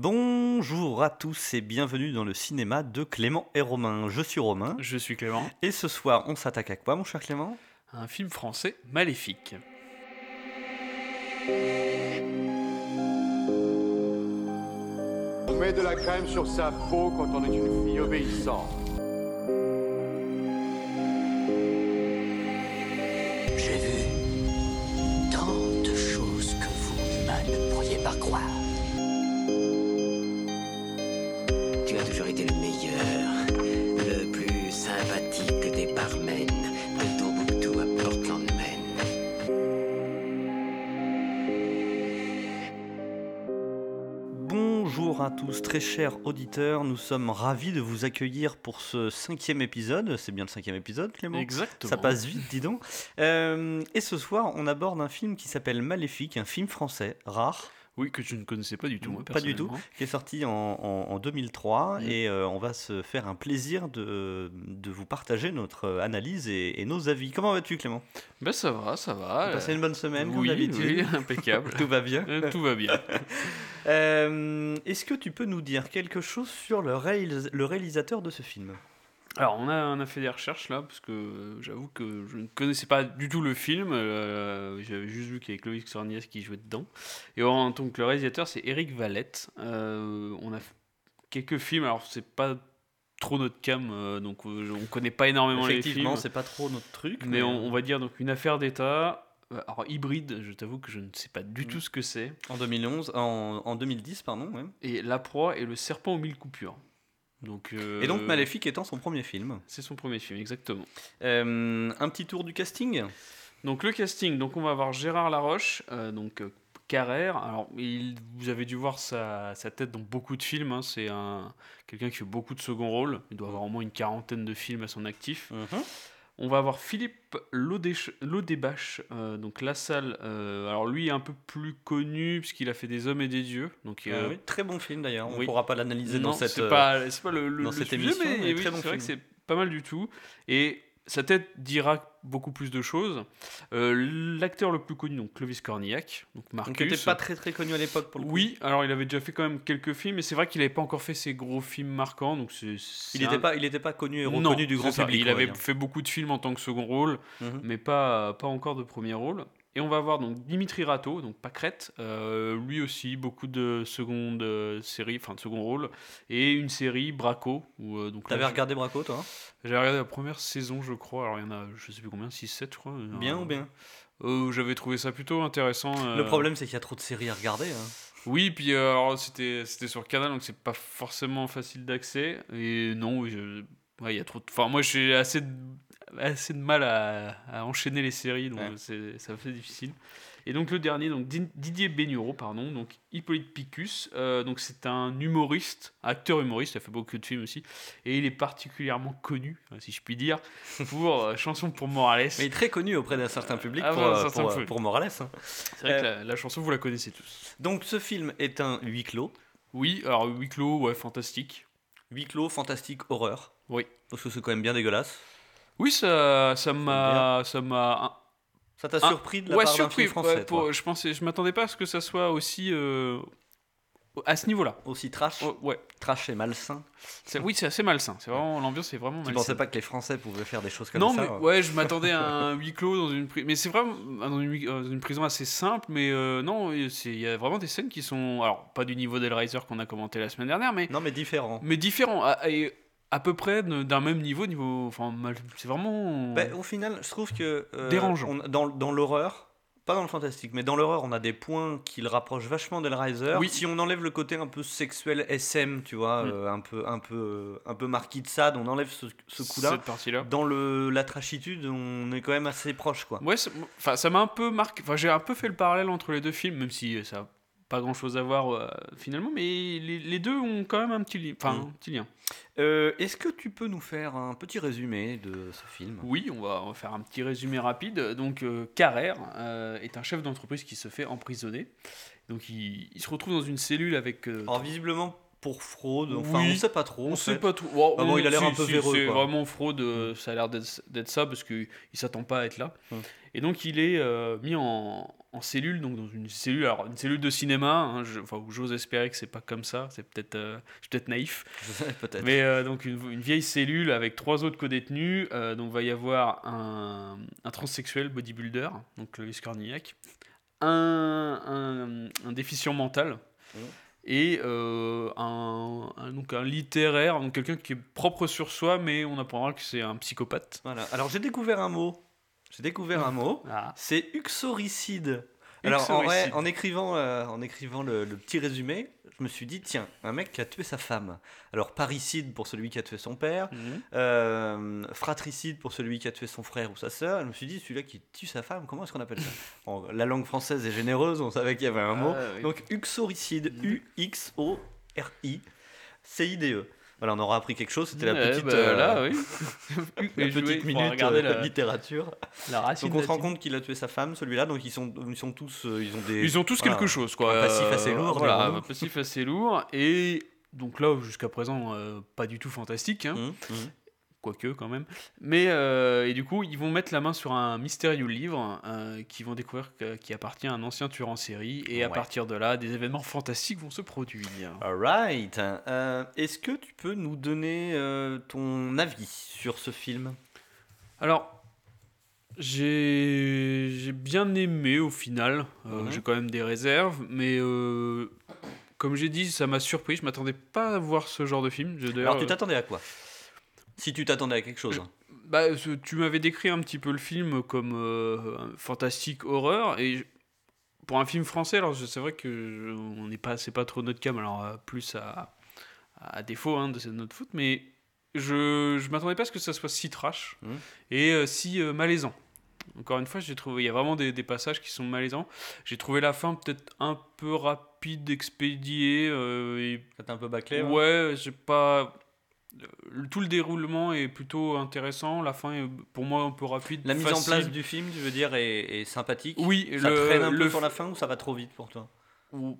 Bonjour à tous et bienvenue dans le cinéma de Clément et Romain. Je suis Romain Je suis Clément. et ce soir on s'attaque à quoi mon cher Clément? Un film français maléfique. On met de la crème sur sa peau quand on est une fille obéissante. J'ai vu tant de choses que vous, ne pourriez pas croire. Meilleur, le plus sympathique des barmen de Tombouctou à Portland, Maine. Bonjour à tous très chers auditeurs, nous sommes ravis de vous accueillir pour ce cinquième épisode. C'est bien le cinquième épisode Clément Exactement. Ça passe vite, dis donc. Euh, et ce soir, on aborde un film qui s'appelle Maléfique, un film français rare, Oui, que je ne connaissais pas du tout. moi, pas du tout, qui est sorti en, en- en 2003. Mm. Et euh, on va se faire un plaisir de, de vous partager notre analyse et, et nos avis. Comment vas-tu, Clément? Ben ça va, ça va. Passé une bonne semaine, comme oui, d'habitude oui, impeccable. Tout va bien Euh, Tout va bien. Euh, Est-ce que tu peux nous dire quelque chose sur le, réalis- le réalisateur de ce film? Alors, on a, on a fait des recherches là, parce que euh, j'avoue que je ne connaissais pas du tout le film. euh, J'avais juste vu qu'il y avait Chloé Sorniès qui jouait dedans. Et en tant que le réalisateur, c'est Eric Valette. Euh, on a quelques films, alors c'est pas trop notre cam, euh, donc on connaît pas énormément les Effectivement, films. c'est pas trop notre truc. Mais on, on va dire donc une affaire d'État. Alors hybride, je t'avoue que je ne sais pas du Mm. tout ce que c'est. En 2011, en, en 2010, pardon. ouais. Et La Proie et le serpent aux mille coupures. Donc, euh, Et donc Maléfique étant son premier film. C'est son premier film, exactement. Euh, un petit tour du casting Donc le casting, donc on va avoir Gérard Laroche, euh, donc euh, Carrère. Alors il, vous avez dû voir sa, sa tête dans beaucoup de films. hein. C'est un quelqu'un qui fait beaucoup de second rôle. Il doit avoir au moins une quarantaine de films à son actif. On va avoir Philippe Lodébache, euh, donc La Salle. euh, alors lui est un peu plus connu puisqu'il a fait des Hommes et des dieux. Donc Euh, oui, Très bon film d'ailleurs. On ne oui. pourra pas l'analyser dans cette. c'est euh, pas, c'est pas le, le- dans le cette sujet, émission, mais, mais oui, bon c'est vrai que c'est pas mal du tout. Et sa tête dira beaucoup plus de choses. Euh, L'acteur le plus connu, donc Clovis Cornillac, donc Donc, qui Marcus. n'était pas très très connu à l'époque pour le coup. Oui, alors il avait déjà fait quand même quelques films, mais c'est vrai qu'il n'avait pas encore fait ses gros films marquants, donc. Il n'était un- pas, il était pas connu et reconnu Non, du grand ça. public. Il avait fait beaucoup de films en tant que second rôle, Mhm. mais pas, pas encore de premier rôle. Et on va voir donc Dimitri Rato, donc Pâquerette, euh, lui aussi beaucoup de secondes euh, séries, enfin de second rôle, et une série Braco. Où, euh, donc T'avais regardé Braco toi J'ai regardé la première saison, je crois. Alors il y en a, je sais plus combien, 6-7, je crois. Bien ou bien? J'avais trouvé ça plutôt intéressant. Le problème c'est qu'il y a trop de séries à regarder. hein. Oui, puis alors c'était c'était sur Canal, donc c'est pas forcément facile d'accès. Et non, je- ouais, il y a trop. de- Enfin, moi, j'ai assez de, assez de mal à, à enchaîner les séries, donc Ouais. c'est ça fait difficile. Et donc le dernier, donc Di- Didier Bénureau, pardon, donc Hippolyte Picus, euh, donc c'est un humoriste, acteur humoriste, il a fait beaucoup de films aussi, et il est particulièrement connu, si je puis dire, pour euh, Chanson pour Morales. Mais il est très connu auprès d'un certain public Ah, pour, euh, certain pour, euh, public. pour Morales. hein. C'est vrai que la, la chanson, vous la connaissez tous. Donc ce film est un huis clos. Oui, alors huis clos, ouais, fantastique. Huis clos, fantastique, horreur. Oui. Parce que c'est quand même bien dégueulasse. Oui, ça, ça m'a, ça m'a, Ça t'a Ah, surpris de la ouais, part surpris. film français ouais, pour- je pensais, je m'attendais pas à ce que ça soit aussi euh, à ce niveau-là. Aussi trash Oh, ouais, Trash et malsain. Oui, c'est assez malsain. C'est vraiment l'ambiance est vraiment Tu malsaine. pensais pas que les Français pouvaient faire des choses comme non, ça mais hein ouais, je m'attendais à un huis clos dans une prison. Mais c'est vraiment dans une, dans une prison assez simple. Mais euh, non, il y a vraiment des scènes qui sont. Alors, pas du niveau d'Hellraiser qu'on a commenté la semaine dernière, mais, Non, mais différent. mais différents. À, et à peu près d'un même niveau. niveau enfin, c'est vraiment. Bah, au final, je trouve que. euh, Dérangeant. on- dans dans l'horreur, pas dans le fantastique, mais dans l'horreur, on a des points qui le rapprochent vachement d'Hellraiser. Oui. Si on enlève le côté un peu sexuel SM, tu vois, Mm. euh, un, peu, un, peu, un peu marquis de Sade, on enlève ce, ce coup-là. Cette partie-là. Dans le, la trashitude, on est quand même assez proche, quoi. Ouais, enfin, ça m'a un peu marqué. Enfin, j'ai un peu fait le parallèle entre les deux films, même si euh, ça pas grand-chose à voir euh, finalement, mais les, les deux ont quand même un petit, li- enfin, Mm. un petit lien. Euh, Est-ce que tu peux nous faire un petit résumé de ce film? Oui, on va, on va faire un petit résumé rapide. Donc, euh, Carrère euh, est un chef d'entreprise qui se fait emprisonner. Donc, il, il se retrouve dans une cellule avec. Alors, visiblement, pour fraude, enfin, Oui. on sait pas trop. on sait fait. pas trop. Oh, Ah bon, on- il a l'air un peu véreux, C'est vraiment fraude, euh, ça a l'air d'être d'être ça parce qu'il s'attend pas à être là. Hum. Et donc il est euh, mis en, en cellule, donc dans une cellule, alors une cellule de cinéma. hein, je- enfin, j'ose espérer que c'est pas comme ça. C'est peut-être, euh, je suis peut-être naïf. Peut-être. Mais euh, donc une, une vieille cellule avec trois autres co-détenus. Euh, donc va y avoir un, un transsexuel bodybuilder, donc Clovis Cornillac, un, un, un déficient mental et euh, un, un- donc un littéraire, donc quelqu'un qui est propre sur soi, mais on apprendra que c'est un psychopathe. Voilà. Alors j'ai découvert un mot. J'ai découvert un mot. Ah. C'est uxoricide. Alors en, vrai, Uxoricide. en écrivant, euh, en écrivant le, le petit résumé, je me suis dit tiens, un mec qui a tué sa femme. Alors parricide pour celui qui a tué son père, Mhm. euh, fratricide pour celui qui a tué son frère ou sa sœur. Je me suis dit celui-là qui tue sa femme, comment est-ce qu'on appelle ça La langue française est généreuse, on savait qu'il y avait un mot. Ah, oui. Donc uxoricide, U X O R I C I D E. Voilà, on aura appris quelque chose. C'était la Ouais, petite, bah, euh, là, oui. la petite minute regarder euh, la, littérature. la racine Donc on se rend compte qu'il a tué sa femme, celui-là. Donc ils sont, ils sont tous, euh, ils ont des. Ils ont tous voilà. quelque chose, quoi. Un passif Euh, assez lourd, Voilà, un passif assez lourd. Et donc là, jusqu'à présent, euh, pas du tout fantastique, hein, Hum, hum. Quoique quand même. Mais, euh, et du coup, ils vont mettre la main sur un mystérieux livre euh, qu'ils vont découvrir que- qui appartient à un ancien tueur en série. Et à partir de là, des événements fantastiques vont se produire. Alright. Euh, Est-ce que tu peux nous donner euh, ton avis sur ce film? Alors, j'ai j'ai bien aimé au final. Euh, Mhm. J'ai quand même des réserves, mais comme j'ai dit, ça m'a surpris. Je m'attendais pas à voir ce genre de film. Alors tu t'attendais à quoi? Si tu t'attendais à quelque chose. bah, tu m'avais décrit un petit peu le film comme euh, fantastique horreur et pour un film français, alors c'est vrai que je- on n'est pas, c'est pas trop notre cam, alors euh, plus à, à défaut hein, de c'est de notre faute, mais je je m'attendais pas à ce que ça soit si trash Mhm. et euh, si euh, malaisant. Encore une fois, j'ai trouvé, il y a vraiment des, des passages qui sont malaisants. J'ai trouvé la fin peut-être un peu rapide, expédiée. et C'était un peu bâclé. ouais Ouais, j'ai pas. Tout le déroulement est plutôt intéressant. La fin est pour moi un peu rapide. La mise en place du film, tu veux dire, est, est sympathique. Oui, Ça le, traîne un le peu sur la fin ou ça va trop vite pour toi? Ou-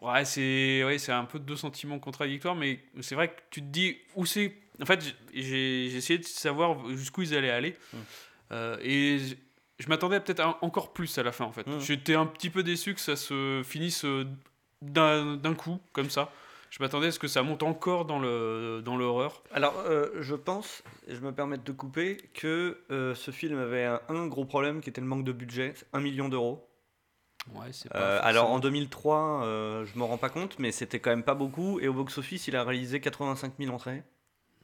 Ouais, c'est ouais, un peu deux sentiments contradictoires, mais c'est vrai que tu te dis où c'est. En fait, j'ai essayé de savoir jusqu'où ils allaient aller. Mm. Euh, et je- m'attendais peut-être encore plus à la fin, en fait. Mm. J'étais un petit peu déçu que ça se finisse euh, d'un coup, comme ça. Je m'attendais à ce que ça monte encore dans le dans l'horreur. Alors, euh, je pense, et je me permets de te couper, que euh, ce film avait un, un gros problème qui était le manque de budget, 1 million d'euros. Ouais, c'est Euh, alors en 2003, euh, je me rends pas compte, mais c'était quand même pas beaucoup. Et au box-office, il a réalisé 85 000 entrées.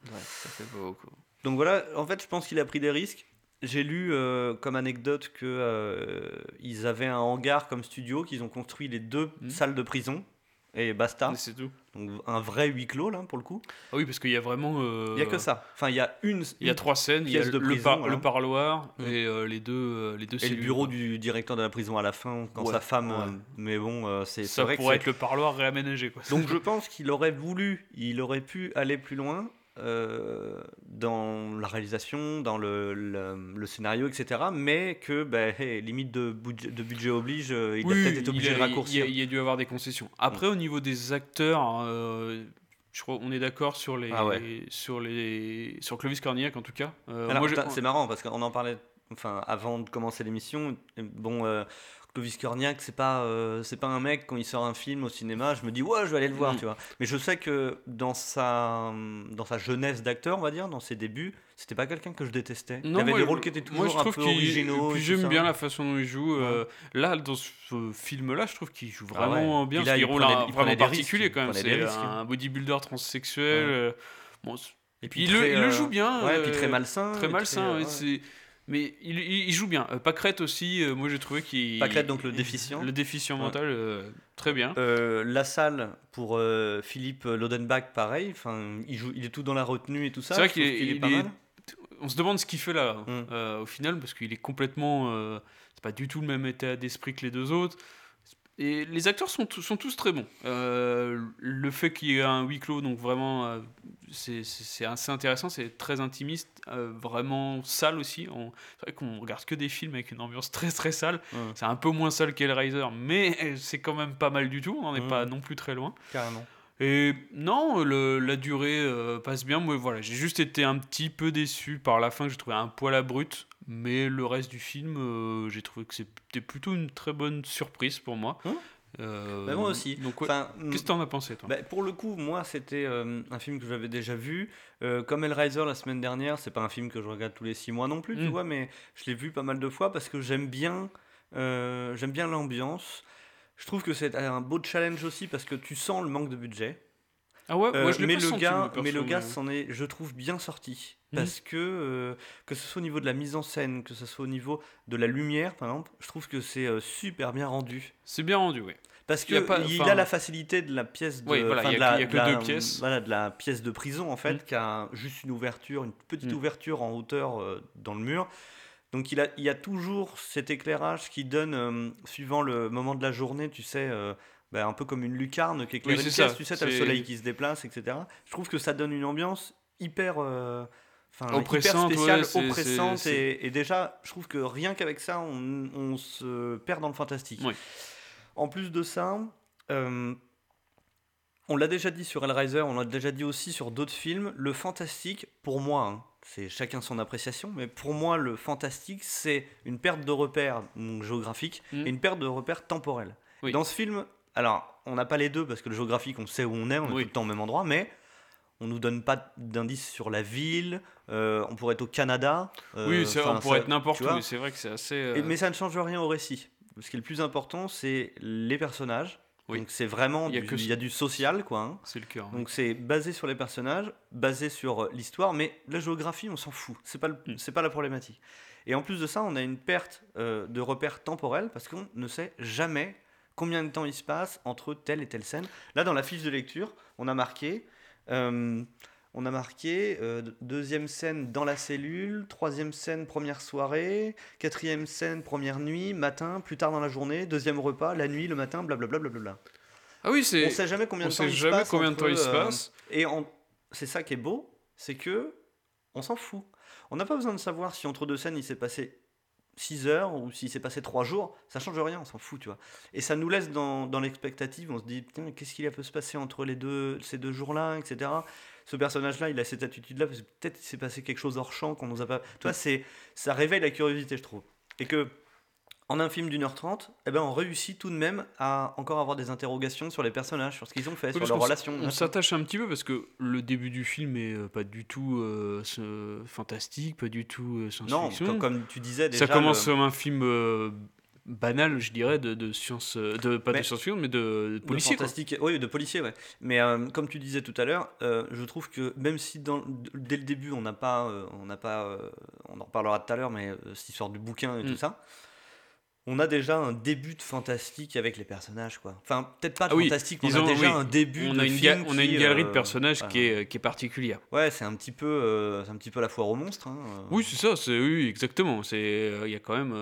Ouais, ça fait beaucoup. Donc voilà, en fait, je pense qu'il a pris des risques. J'ai lu euh, comme anecdote que euh, ils avaient un hangar comme studio, qu'ils ont construit les deux Mhm. salles de prison et basta. C'est tout. Donc un vrai huis clos là pour le coup. Ah oui, parce qu'il y a vraiment. euh, Il y a que ça. Enfin, il y a une. Il y a trois scènes. Il y a de le, prison, par- voilà. le parloir Mm. et euh, les deux euh, les deux Et le bureau du directeur de la prison à la fin, quand Ouais, sa femme. ouais. euh, mais bon, euh, c'est c'est Ça vrai que pourrait c'est- être le parloir réaménagé quoi. Donc je pense qu'il aurait voulu, il aurait pu aller plus loin euh, dans la réalisation, dans le, le- le scénario, etc. Mais que, ben, hey, limite de budget, de budget oblige, euh, il a peut-être été obligé de raccourcir. Il, y a- il y a dû avoir des concessions. Après, au niveau des acteurs, euh, je crois on est d'accord sur les, Ah ouais. sur les, sur Clovis Cornillac en tout cas. Euh, c'est marrant parce qu'on en parlait enfin, avant de commencer l'émission. Bon, Clovis Cornillac, c'est pas, euh, c'est pas un mec, quand il sort un film au cinéma, je me dis, ouais, je vais aller le voir, Mm. tu vois. Mais je sais que dans sa, dans sa jeunesse d'acteur, on va dire, dans ses débuts, c'était pas quelqu'un que je détestais. il y avait moi, des rôles qui étaient toujours moi, je un trouve peu originaux. Puis et j'aime bien la façon dont il joue. euh, là, dans ce film-là, je trouve qu'il joue Ah vraiment ouais. bien. Puis il prenait- un- il vraiment prenait des particulier risques, quand il même. C'est un bodybuilder transsexuel. Ouais. euh, bon, Et il, le, il le joue bien. Ouais, puis euh, très malsain. Très et malsain, ouais, ouais. c'est- mais il, il- il joue bien. Euh, Pâquerette aussi, euh, moi j'ai trouvé qu'il. Pâquerette, donc le déficient. Le déficient mental, euh, très bien. Euh, la salle pour Philippe Lodenbach, pareil. Enfin, il joue, il est tout dans la retenue et tout ça. C'est vrai qu'il est- il pas est- mal. On se demande ce qu'il fait là, Mm. euh, au final, parce qu'il est complètement. euh, c'est pas du tout le même état d'esprit que les deux autres. Et les acteurs sont, tous- sont tous très bons. Euh, le fait qu'il y ait un huis clos, donc vraiment, euh, c'est- assez intéressant, c'est très intimiste, euh, vraiment sale aussi. C'est vrai qu'on regarde que des films avec une ambiance très très sale. Ouais. C'est un peu moins sale qu'Hellraiser, mais c'est quand même pas mal du tout, on n'en est Mm. pas non plus très loin. Carrément. Et non, le- la durée euh, passe bien. Moi, voilà, j'ai juste été un petit peu déçu par la fin que j'ai trouvé un poil à brut. Mais le reste du film, euh, j'ai trouvé que c'était plutôt une très bonne surprise pour moi. Hein Euh, Bah, moi aussi. Donc, ouais. Enfin, Qu'est-ce que t'en as pensé, toi? Bah, pour le coup, moi, c'était euh, un film que j'avais déjà vu. Euh, comme Hellraiser la semaine dernière, c'est pas un film que je regarde tous les six mois non plus, tu Mm. vois, mais je l'ai vu pas mal de fois parce que j'aime bien, j'aime bien l'ambiance. Je trouve que c'est un beau challenge aussi parce que tu sens le manque de budget. Ah ouais, Euh, moi je l'ai mais, le senti, gars, mais le gars s'en est, je trouve, bien sorti. Mhm. Parce que, euh, que ce soit au niveau de la mise en scène, que ce soit au niveau de la lumière, par exemple, je trouve que c'est euh, super bien rendu. C'est bien rendu, oui. Parce a qu'il pas- il enfin- a la facilité de la pièce de, Oui, voilà, a la, que- il y a que de la- deux pièces. Voilà, de la pièce de prison en fait, Mm. qui a juste une ouverture, une petite Mm. ouverture en hauteur euh, dans le mur. Donc il, a, il y a toujours cet éclairage qui donne, euh, suivant le moment de la journée, tu sais, euh, bah, un peu comme une lucarne qui éclaire Oui, une pièce, tu sais, t'as le soleil qui se déplace, etc. Je trouve que ça donne une ambiance hyper, euh, Oppressante, hyper spéciale, ouais, oppressante, et, et déjà, je trouve que rien qu'avec ça, on, on se perd dans le fantastique. Oui. En plus de ça, euh, on l'a déjà dit sur Hellraiser, on l'a déjà dit aussi sur d'autres films, le fantastique, pour moi, hein, c'est chacun son appréciation, mais pour moi, le fantastique, c'est une perte de repères donc, géographiques Mm. et une perte de repères temporels. Oui. Dans ce film, alors, on n'a pas les deux parce que le géographique, on sait où on est, on est Oui. tout le temps au même endroit, mais on nous donne pas d'indices sur la ville, euh, on pourrait être au Canada. euh, oui, c'est- enfin, on pourrait ça- être n'importe où, c'est vrai que c'est assez. euh, Et- mais ça ne change rien au récit. Ce qui est le plus important, c'est les personnages. Oui. Donc c'est vraiment Il y a du- que il y a du social, quoi. hein. C'est le cœur. hein. Donc c'est basé sur les personnages, basé sur euh, l'histoire, mais la géographie, on s'en fout. C'est pas le- Mm. c'est pas la problématique. Et en plus de ça, on a une perte euh, de repères temporels parce qu'on ne sait jamais combien de temps il se passe entre telle et telle scène. Là, dans la fiche de lecture, on a marqué. euh, on a marqué euh, deuxième scène dans la cellule, troisième scène première soirée, quatrième scène première nuit, matin, plus tard dans la journée, deuxième repas, la nuit, le matin, blablabla. Blablabla. Ah oui, c'est. On sait jamais combien On de temps sait il se jamais passe combien de temps il se euh, passe. et on- c'est ça qui est beau, c'est que on s'en fout. On n'a pas besoin de savoir si entre deux scènes il s'est passé 6 heures ou s'il s'est passé 3 jours, ça change rien, on s'en fout, tu vois. Et ça nous laisse dans, dans l'expectative, on se dit, qu'est-ce qu'il peut se passer entre les deux, ces deux jours-là, etc. Ce personnage-là, il a cette attitude-là, parce que peut-être s'est passé quelque chose hors champ qu'on nous a pas. Tu vois, c'est, ça réveille la curiosité, je trouve. Et que, en un film d'une heure trente, eh ben, on réussit tout de même à encore avoir des interrogations sur les personnages, sur ce qu'ils ont fait, Oui, sur leurs relations. On s'attache un petit peu parce que le début du film est euh, pas du tout euh, fantastique, pas du tout euh, Non, comme, comme tu disais déjà. Ça commence le- comme un film euh, banal, je dirais, de, de science, euh, de pas Mais- de science-fiction, mais de, de policier. quoi. fantastique, oui, de policier, ouais. Mais euh, comme tu disais tout à l'heure, euh, je trouve que même si dans, dès le début on n'a pas, euh, on n'a pas, on en reparlera tout à l'heure, mais cette histoire du bouquin et Mm. tout ça, on a déjà un début de fantastique avec les personnages, quoi. Enfin, peut-être pas de Ah oui, fantastique, mais on a déjà oui. un début On de a, une film on a une galerie euh, de personnages voilà. qui, est, qui est particulière. Ouais, c'est un petit peu, euh, c'est un petit peu la foire aux monstres. hein, euh. Oui, c'est ça, c'est oui, exactement. C'est euh, il y a quand même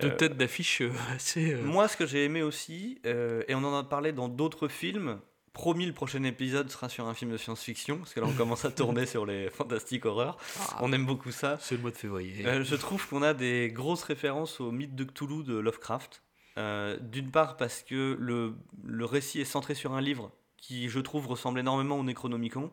deux têtes d'affiche assez. Moi, ce que j'ai aimé aussi, et on en a parlé dans d'autres films, promis, le prochain épisode sera sur un film de science-fiction, parce que là, on commence à tourner sur les fantastiques horreurs. ah, On aime beaucoup ça. c'est le mois de février. Euh, je trouve qu'on a des grosses références au mythe de Cthulhu de Lovecraft. Euh, D'une part, parce que le, le récit est centré sur un livre qui, je trouve, ressemble énormément au Necronomicon.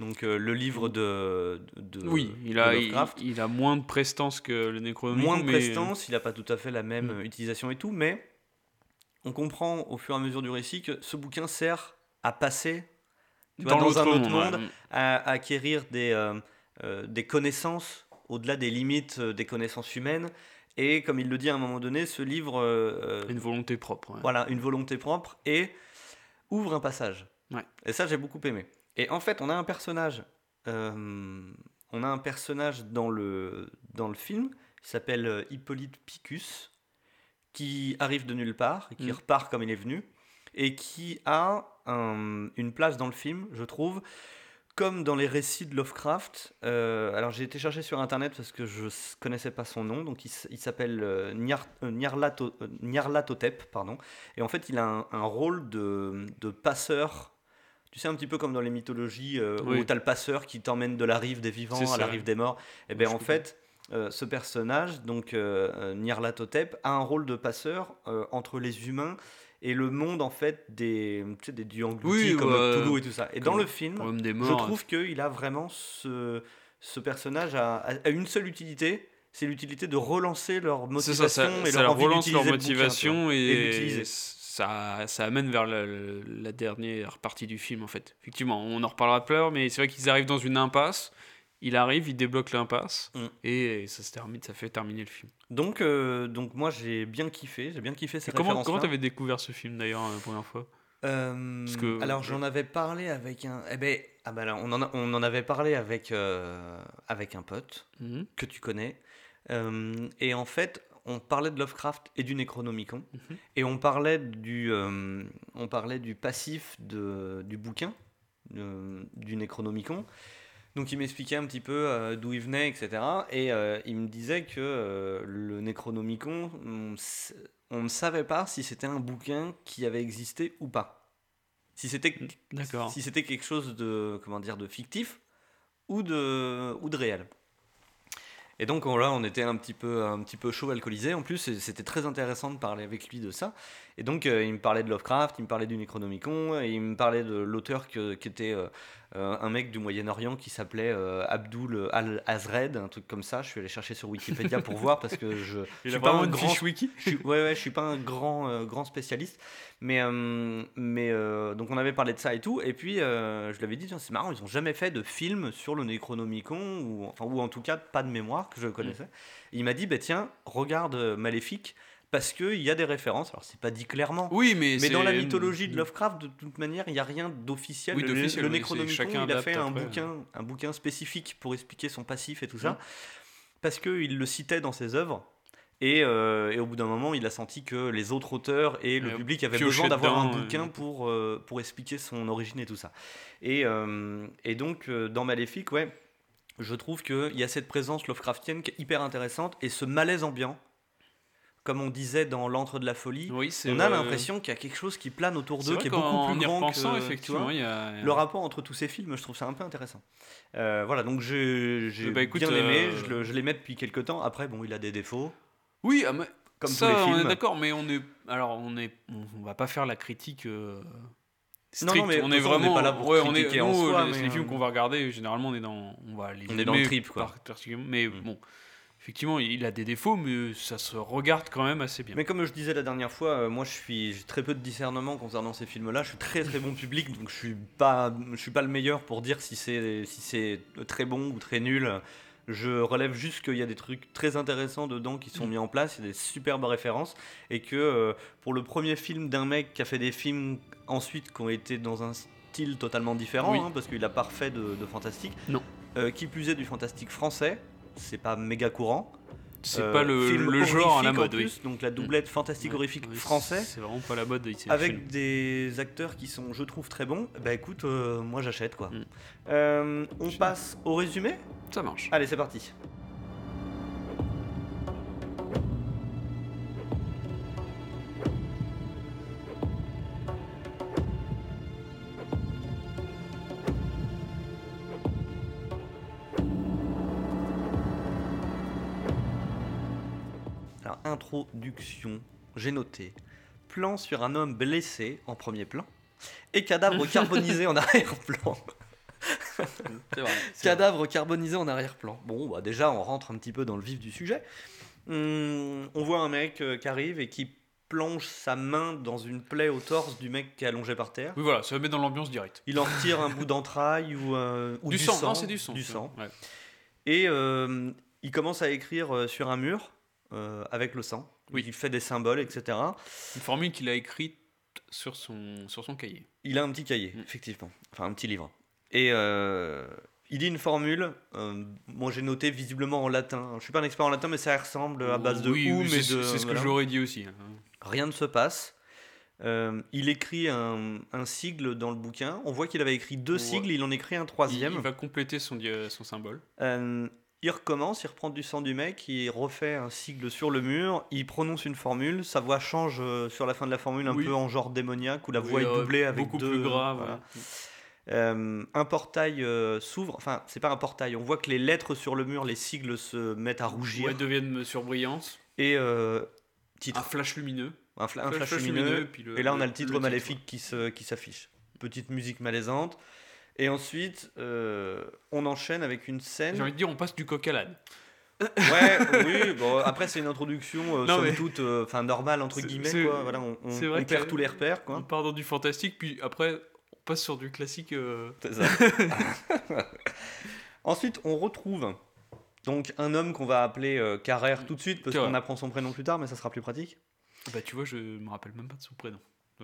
Donc, euh, le livre de, de, oui, il a, il, Lovecraft. il a moins de prestance que le Necronomicon. moins de mais- prestance, il n'a pas tout à fait la même Mm. utilisation et tout, mais on comprend au fur et à mesure du récit que ce bouquin sert à passer tu vois, dans, un autre monde. à, à acquérir des, euh, euh, des connaissances au-delà des limites euh, des connaissances humaines. Et comme il le dit à un moment donné, ce livre, euh, Une volonté propre. ouais. voilà, une volonté propre et ouvre un passage. Ouais. Et ça, j'ai beaucoup aimé. Et en fait, on a un personnage, euh, on a un personnage dans le, dans le film, qui s'appelle Hippolyte Picus, qui arrive de nulle part, et qui Mm. repart comme il est venu, et qui a un- une place dans le film, je trouve, comme dans les récits de Lovecraft. Euh, alors j'ai été chercher sur internet parce que je connaissais pas son nom, donc il, s'appelle euh, Nyar- euh, Nyarlato- euh, Nyarlathotep, pardon. Et en fait, il a un, un rôle de, de passeur. Tu sais, un petit peu comme dans les mythologies Oui. où tu as le passeur qui t'emmène de la rive des vivants à la rive des morts. Et Oui, bien je en fait, ce personnage, donc Nyarlathotep, a un rôle de passeur entre les humains et le monde en fait des, tu sais, des dieux engloutis Oui, comme ouais. Cthulhu et tout ça. Et dans le film, je trouve qu'il a vraiment ce, ce personnage a, a- une seule utilité, c'est l'utilité de relancer leur motivation ça, ça, et ça leur envie relance leur bouquin, motivation et ça, ça amène vers la, la dernière partie du film en fait. Effectivement, on en reparlera plus tard, mais c'est vrai qu'ils arrivent dans une impasse. Il arrive, il débloque l'impasse Mm. et ça se termine, ça fait terminer le film. Donc, euh, donc moi j'ai bien kiffé, j'ai bien kiffé ces Comment comment t'avais découvert ce film d'ailleurs la première fois? Euh, Parce que- alors j'en avais parlé avec un. Eh ben, ah ben là, on, en a- on en avait parlé avec, euh, avec un pote Mhm. que tu connais. Et en fait, on parlait de Lovecraft et du Necronomicon. Mhm. Et on parlait du, on parlait du passif de, du bouquin, du Necronomicon. Donc il m'expliquait un petit peu euh, d'où il venait, etc. Et euh, il me disait que euh, le Necronomicon, on, ne savait pas si c'était un bouquin qui avait existé ou pas. Si c'était D'accord. si c'était quelque chose de comment dire de fictif ou de ou de réel. Et donc on- là, on était un petit peu un petit peu chaud alcoolisé. En plus, c'était très intéressant de parler avec lui de ça. Et donc il me parlait de Lovecraft, il me parlait du Necronomicon, et il me parlait de l'auteur qui était un mec du Moyen-Orient qui s'appelait euh, Abdul Al-Azred, un truc comme ça. Je suis allé chercher sur Wikipédia pour voir parce que je, je suis a pas un grand wiki. je suis, ouais, ouais, je suis pas un grand, euh, grand spécialiste, mais, euh, mais euh, donc on avait parlé de ça et tout, et puis euh, je lui avais dit, c'est marrant, ils ont jamais fait de film sur le Necronomicon, ou, enfin, ou en tout cas pas de mémoire que je connaissais. Et il m'a dit, bah, tiens, regarde euh, Maléfique, parce qu'il y a des références, alors c'est pas dit clairement. Oui, mais, Mais dans la mythologie de Lovecraft, de toute manière, il n'y a rien d'officiel. Oui, le, le oui, Necronomicon, il a fait un après. bouquin, un bouquin spécifique pour expliquer son passif et tout ça, Mm. parce qu'il le citait dans ses œuvres. Et, euh, et au bout d'un moment, il a senti que les autres auteurs et le public avaient besoin d'avoir un bouquin euh. pour, euh, pour expliquer son origine et tout ça. Et, euh, et donc, euh, dans Maléfique, ouais, je trouve qu'il y a cette présence Lovecraftienne qui est hyper intéressante et ce malaise ambiant, comme on disait dans L'antre de la folie, Oui, on a l'impression qu'il y a quelque chose qui plane autour d'eux, qui est beaucoup plus y grand repensant, que, effectivement, y a le rapport entre tous ces films, je trouve ça un peu intéressant. Euh, voilà, donc j'ai j'ai Bah, écoute, bien aimé, euh, je le- je l'aimais depuis quelques temps. Après, bon, il a des défauts, Oui, ah, mais comme ça, tous les on est d'accord, mais on est. Alors, on est. On, va pas faire la critique. euh, Non, non, mais on est façon, on vraiment. pas là pour ouais, on est. en nous, soi, les, mais, les films euh, qu'on va regarder, généralement, on est dans. On va les. On est dans le trip, quoi. par-. Mais Mm. bon, effectivement, il a des défauts, mais ça se regarde quand même assez bien. Mais comme je disais la dernière fois, euh, moi je suis j'ai très peu de discernement concernant ces films-là. Je suis très très bon public, donc je suis pas je suis pas le meilleur pour dire si c'est si c'est très bon ou très nul. Je relève juste qu'il y a des trucs très intéressants dedans qui sont mis en place, il y a des superbes références, et que euh, pour le premier film d'un mec qui a fait des films ensuite qui ont été dans un style totalement différent, Oui. hein, parce qu'il a pas refait de, de fantastique, Non. euh, qui plus est du fantastique français, c'est pas méga courant. C'est Euh, pas le, film le genre à la en mode, oui. donc la doublette fantastique Ouais, horrifique oui, français C'est vraiment pas la mode ici. avec des acteurs qui sont, je trouve, très bons. Bah écoute, euh, moi j'achète quoi. Mm. Euh, on passe au résumé? Ça marche. Allez, c'est parti. Alors, introduction, j'ai noté. Plan sur un homme blessé en premier plan et cadavre carbonisé en arrière-plan. Vrai. Cadavre carbonisé en arrière-plan. Bon, bah déjà, on rentre un petit peu dans le vif du sujet. Hum, on voit un mec euh, qui arrive et qui plonge sa main dans une plaie au torse du mec qui est allongé par terre. Oui, voilà, ça met dans l'ambiance directe. Il en retire un bout d'entraille ou, euh, ou Du, du, sang, non, c'est du sang. Du sang. Ouais. Et euh, il commence à écrire sur un mur euh, avec le sang. Oui. Il fait des symboles, etc. Une formule qu'il a écrite sur son, sur son cahier. Il a un petit cahier, Mm. effectivement. Enfin, un petit livre. Et euh, il dit une formule. euh, moi, j'ai noté visiblement en latin. Je suis pas un expert en latin, mais ça ressemble à base de oui, ou, oui, mais c'est ce que j'aurais dit aussi. hein. Rien ne se passe. Euh, il écrit un, un sigle dans le bouquin. On voit qu'il avait écrit deux sigles, il en écrit un troisième. il va compléter son, son symbole. Euh, il recommence, il reprend du sang du mec, il refait un sigle sur le mur, il prononce une formule, sa voix change euh, sur la fin de la formule un Oui. peu en genre démoniaque où la voix est euh, doublée avec beaucoup deux. plus grave. voilà. ouais. Euh, un portail euh, s'ouvre, enfin c'est pas un portail, on voit que les lettres sur le mur, les sigles se mettent à rougir. Ouais, deviennent surbrillantes. Et euh, titre. Un flash lumineux. un, fla- un Flash flash, lumineux. puis le- et là, on a le- titre le maléfique qui s'affiche. Petite musique malaisante. Et ensuite, euh, on enchaîne avec une scène. J'ai envie de dire, on passe du coq à l'âne. Ouais, oui, bon, après c'est une introduction, euh, Non, somme mais- toute, euh, enfin normale entre guillemets, quoi. Voilà, on, on- on perd que- tous les repères, On quoi. part dans du fantastique, puis après, on passe sur du classique. euh, C'est ça. Ensuite, on retrouve donc un homme qu'on va appeler Carrère tout de suite, parce qu'on apprend son prénom plus tard, mais ça sera plus pratique. Bah, tu vois, je me rappelle même pas de son prénom.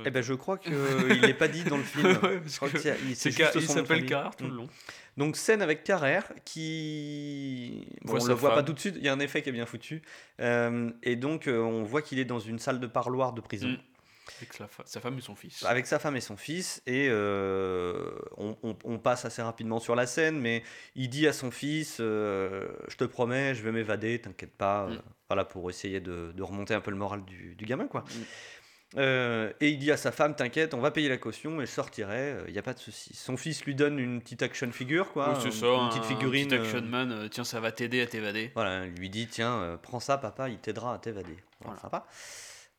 Eh ben, je crois qu'il n'est pas dit dans le film. Ouais, Je crois que il- s'appelle. Carrère tout le Mm. long. Donc scène avec Carrère qui... Bon, on sa le voit pas tout de suite, il y a un effet qui est bien foutu. Euh, et donc euh, on voit qu'il est dans une salle de parloir de prison. Mm. Avec sa, fa- sa femme et son fils. Avec sa femme et son fils, et euh, on, on- on passe assez rapidement sur la scène, mais il dit à son fils euh, Je te promets, je vais m'évader, t'inquiète pas. Mm. euh, Voilà, pour essayer de, de remonter un peu le moral du, du gamin, quoi. Mm. Euh, et il dit à sa femme T'inquiète, on va payer la caution et je sortirai, il n'y a pas de souci. Son fils lui donne une petite action figure, quoi. Oui, c'est ça, une un- petite un figurine. petit euh, action man, euh, tiens, ça va t'aider à t'évader. voilà, il lui dit Tiens, euh, prends ça, papa, il t'aidera à t'évader. Voilà, Voilà. sympa.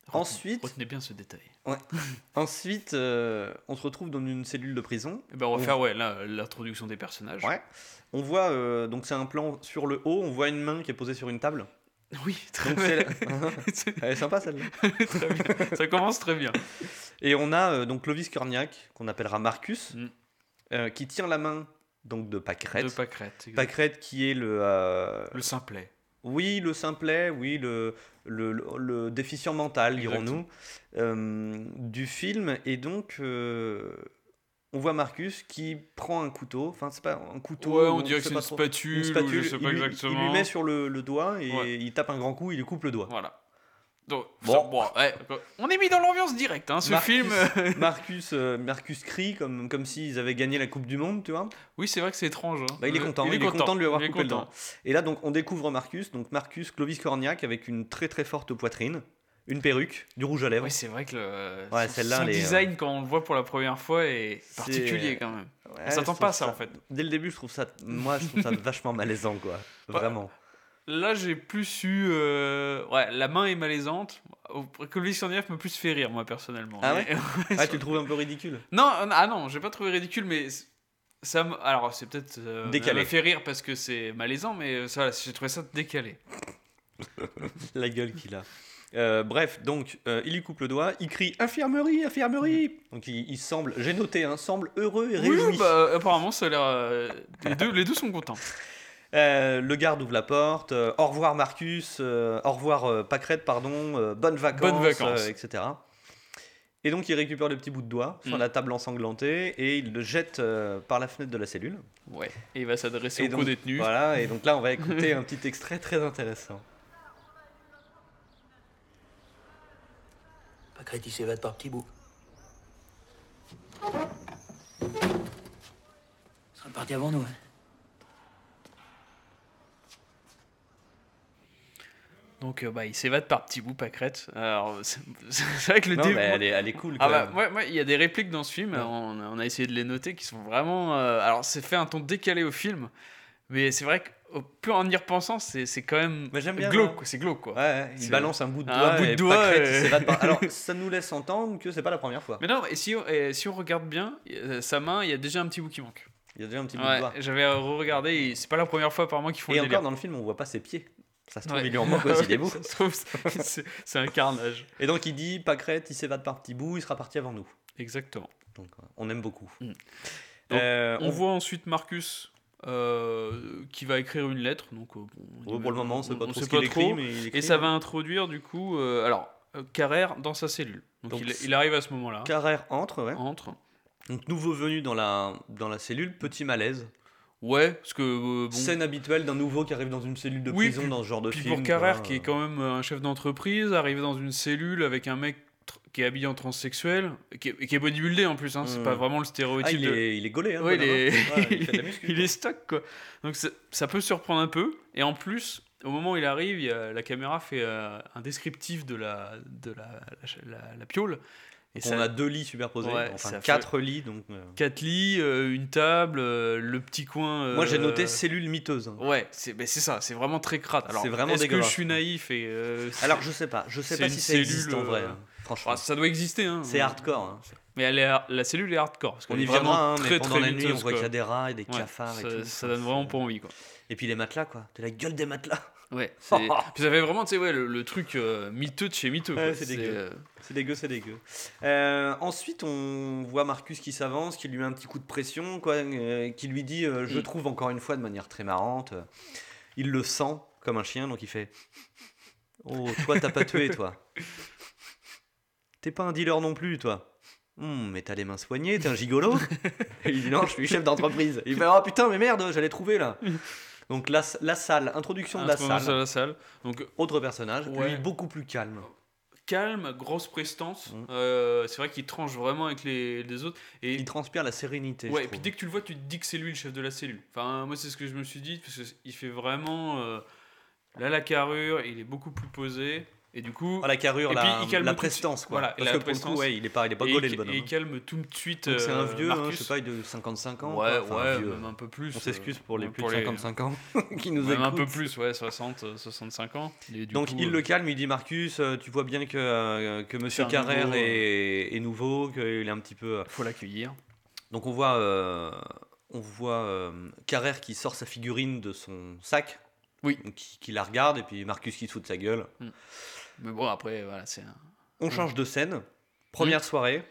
Retenez- Ensuite, Retenez bien ce détail. ensuite euh, on se retrouve dans une cellule de prison. Eh ben, on va On- faire ouais, l'introduction des personnages. Ouais. On voit, euh, donc c'est un plan sur le haut, on voit une main qui est posée sur une table. Oui, très Donc bien. la- Elle est sympa celle-là. très bien. Ça commence très bien. Et on a euh, donc Clovis Cornillac, qu'on appellera Marcus, Mm. euh, qui tient la main donc de Pâquerette. De pâquerette. Pâquerette qui est le... euh, Le simplet. Oui, le simplet, oui, le, le, le- le déficient mental, dirons-nous, du film. Et donc, on voit Marcus qui prend un couteau, enfin, c'est pas un couteau. Ouais, on dirait que c'est une spatule, Une spatule, ou je sais il, pas lui, exactement. il lui met sur le, le doigt et Ouais. il tape un grand coup, il lui coupe le doigt. Voilà. Donc, Bon. ça- bon, ouais, on est mis dans l'ambiance directe, hein, ce Marcus- film. Marcus, euh, Marcus crie comme, comme s'ils avaient gagné la Coupe du Monde, tu vois. oui, c'est vrai que c'est étrange. hein. Bah, il est Euh, content, il est content de lui avoir il coupé le content. doigt. Et là, donc, on découvre Marcus, donc Marcus Clovis Cornillac avec une très très forte poitrine, une perruque, du rouge à lèvres. Oui, c'est vrai que le Ouais, son- est, euh, design, quand on le voit pour la première fois, est particulier quand même. Ouais, On s'attend pas à ça, en fait. Dès le début, je trouve ça, moi, je trouve ça vachement malaisant, quoi. Vraiment. Là, j'ai plus eu. euh, Ouais, la main est malaisante. Que le Cornillac me plus fait rire, moi, personnellement. Ah Mais- Ah, tu le trouves un peu ridicule? Non, euh, ah non, j'ai pas trouvé ridicule, mais ça me- alors c'est peut-être euh, Décalé. ça fait rire parce que c'est malaisant, mais ça, j'ai trouvé ça décalé. La gueule qu'il a. Euh, bref, donc, euh, il lui coupe le doigt, il crie Infirmerie, infirmerie Donc, il, il semble, j'ai noté, hein, semble heureux et réjoui. Oui, bah apparemment ça a l'air. euh, les deux, les deux sont contents. Euh, le garde ouvre la porte, euh, au revoir Marcus, euh, au revoir euh, Pâquerette, pardon, euh, bonnes vacances, Bonnes vacances. euh, etc. Et donc, il récupère le petit bout de doigt sur Mm. la table ensanglantée et il le jette euh, par la fenêtre de la cellule. Ouais. Et il va s'adresser Et aux donc, co-détenus. Voilà, et donc là, on va écouter un petit extrait très intéressant. Pâquerette, il s'évade par petits bouts. Il sera parti avant nous. hein. Donc euh, bah il s'évade par petits bouts, pâquerette. Alors c'est c'est vrai que le Non, début. mais elle est, elle est cool. Ah bah ouais, ouais, il y a des répliques dans ce film, Ouais. on, a- on a essayé de les noter, qui sont vraiment... euh, alors c'est fait un ton décalé au film, mais c'est vrai qu'au plus en y repensant, c'est c'est quand même Mais j'aime bien, glauque, quoi, c'est glauque quoi. Ouais, il balance un bout de un doigt, bout de doigt, et- par- Alors, ça nous laisse entendre que c'est pas la première fois. Mais non, et si, on- et si on regarde bien, euh, sa main, il y a déjà un petit bout qui manque. Il y a déjà un petit bout de doigt. j'avais re-regardé, et c'est pas la première fois apparemment qu'ils font Et le encore délire. dans le film, on voit pas ses pieds. Ça se trouve, Ouais. il lui en manque aussi des bouts. Ça se trouve, c'est- un carnage. Et donc il dit Pâquerette, il s'évade par petits bouts, il sera parti avant nous. Exactement. Donc on aime beaucoup. Mm. Euh, On voit ensuite Marcus euh, qui va écrire une lettre. Donc, euh, bon, on Oh, pour le moment, on sait pas on trop sait ce qu'il écrit, trop. mais il écrit. Et ça va introduire du coup, euh, alors, Carrère dans sa cellule. Donc, Donc, il, arrive à ce moment-là. Carrère entre, ouais. Entre. Donc nouveau venu dans la, dans la cellule, petit malaise. Ouais, parce que bon. Scène habituelle d'un nouveau qui arrive dans une cellule de Oui, prison puis- dans ce genre de Puis film. pour Carrère, quoi. qui est quand même un chef d'entreprise, arrivé dans une cellule avec un mec qui est habillé en transsexuel, qui est, qui est bodybuildé en plus, hein, c'est pas vraiment le Ah, stéréotype. il, de- est, il est gaulé, hein. Ouais, il est, hein. Ouais, il muscu, il est stock quoi. Donc ça, ça peut surprendre un peu. Et en plus, au moment où il arrive, il a- la caméra fait euh, un descriptif de la, de la, la, la- la piole. Et On a deux lits superposés, Ouais, enfin ça quatre lits. Donc, euh. quatre lits, euh, une table, euh, le petit coin. Moi j'ai euh, noté cellule miteuse. hein. Ouais, c'est ben, ça, c'est vraiment très crade. Alors, C'est vraiment Est-ce que je suis naïf et euh, Alors je sais pas, je sais pas si ça existe en vrai. Euh. Franchement. Ah, ça doit exister. Hein. C'est hardcore. hein. Mais elle est, la cellule est hardcore. Parce On qu'elle y est vraiment viendra, hein, très pendant très la nuit, on voit qu'il y a des rats et des Ouais, cafards et ça, tout. ça Enfin, donne vraiment pas envie quoi. Et puis les matelas, quoi. T'as la gueule des matelas. Ouais. Puis ça fait vraiment, tu sais, ouais, le, le truc euh, miteux de chez miteux. Ouais, c'est dégueu. euh, C'est dégueu, c'est dégueu. Euh, ensuite, on voit Marcus qui s'avance, qui lui met un petit coup de pression, quoi, euh, qui lui dit, euh, je Mm. trouve encore une fois de manière très marrante. euh, il le sent comme un chien, donc il fait Oh, toi, t'as pas tué, toi. T'es pas un dealer non plus, toi. Hum, mais t'as les mains soignées, t'es un gigolo. Et il dit non, je suis chef d'entreprise. Il fait oh putain, mais merde, j'allais trouver là. Donc la, la salle, introduction de la salle. la salle. Donc Autre personnage, Ouais. lui beaucoup plus calme. calme, grosse prestance. Mm. Euh, c'est vrai qu'il tranche vraiment avec les, les autres. Et Il transpire la sérénité. ouais, je et puis dès que tu le vois, tu te dis que c'est lui le chef de la cellule. Enfin, moi, c'est ce que je me suis dit, parce qu'il fait vraiment. euh, là, la carrure, il est beaucoup plus posé. Et du coup. Ah, la carrure, Et la, puis, il calme la prestance, quoi. Voilà, Parce que pour le coup, ouais, il est pas, il est pas gaulé il- le bonhomme. et il hein. calme tout de suite. C'est un euh, vieux, hein, je sais pas, de 55 ans. Ouais. Enfin, ouais, vieux. même un peu plus. On s'excuse pour les euh, plus de 55 ans qui nous Même un peu plus, ouais, 60, euh, 65 ans. Et du Donc coup, il euh, le calme, il dit Marcus, euh, tu vois bien que, euh, que Monsieur Carrère nouveau, est, est nouveau, qu'il est un petit peu. euh, faut l'accueillir. Donc on voit, euh, on voit euh, Carrère qui sort sa figurine de son sac, Oui. qui, qui la regarde et puis Marcus qui se fout de sa gueule. Mais bon, après, voilà, c'est un. On change de scène. Première soirée.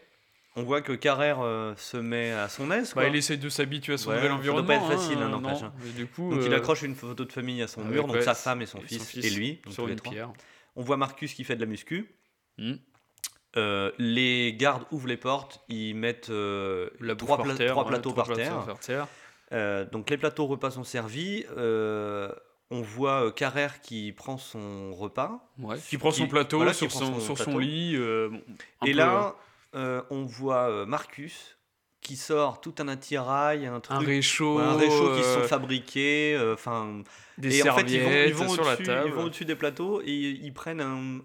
On voit que Carrère euh, se met à son aise. Bah, quoi. il essaie de s'habituer à son Ouais, nouvel ça doit environnement. pas être facile, hein, hein, non. du coup, donc il euh, accroche une photo de famille à son avec, mur, donc ouais, sa femme et son, et fils, fils et lui. donc sur une pierre. On voit Marcus qui fait de la muscu. Hmm. Euh, les gardes ouvrent les portes, ils mettent La trois, par pla- terre, trois ouais, plateaux par terre. par terre. Donc les plateaux repas sont servis. On voit euh, Carrère qui prend son repas. Ouais, qui prend son plateau voilà, sur, son, son sur son plateau. lit. euh, un Et peu, là, euh, on voit euh, Marcus qui sort tout un attirail, un un truc, réchaud, ouais, un réchaud qui se sont fabriqués. euh, Enfin, des et en fait, ils vont, serviettes ils vont sur la au-dessus, table. ils vont au-dessus des plateaux et ils prennent un,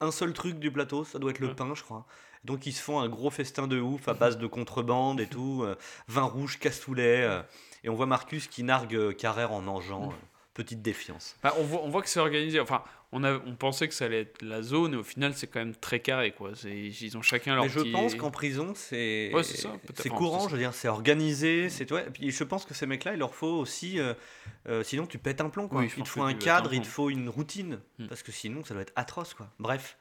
un seul truc du plateau, ça doit être le Ouais. pain, je crois. Donc ils se font un gros festin de ouf à base de contrebande et tout, euh, vin rouge, cassoulet. euh, et on voit Marcus qui nargue Carrère en mangeant. Petite défiance. Bah, on, voit, on voit que c'est organisé. Enfin, on, a, on pensait que ça allait être la zone, et au final, c'est quand même très carré. Quoi. Ils ont chacun leur Mais je petit- pense qu'en prison, c'est Ouais, Enfin, courant, c'est je veux dire, c'est organisé, c'est ouais. Et puis je pense que ces mecs-là, il leur faut aussi, euh, euh, sinon tu pètes un plomb quoi. Oui, il te faut un cadre, il te faut une routine, Hmm. parce que sinon ça doit être atroce quoi. Bref,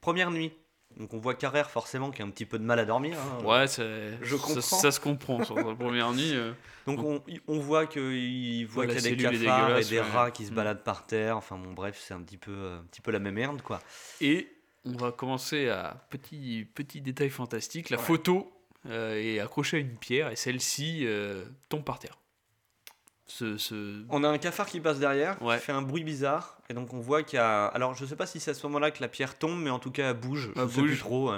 première nuit. Donc on voit Carrère forcément qui a un petit peu de mal à dormir. hein. Ouais, c'est- Je ça, comprends. ça se comprend sur la première nuit. euh. Donc on, on voit qu'il voit qu'il y a des cafards et des ouais. rats qui se Hmm. baladent par terre. Enfin bon, bref, c'est un petit peu, euh, un petit peu la même merde quoi. Et on va commencer à petit, petit détail fantastique. La photo euh, est accrochée à une pierre et celle-ci euh, tombe par terre. Ce, ce- On a un cafard qui passe derrière, Ouais. qui fait un bruit bizarre, et donc on voit qu'il y a. Alors je sais pas si c'est à ce moment-là que la pierre tombe, mais en tout cas elle bouge. Je Elle sais bouge. plus trop.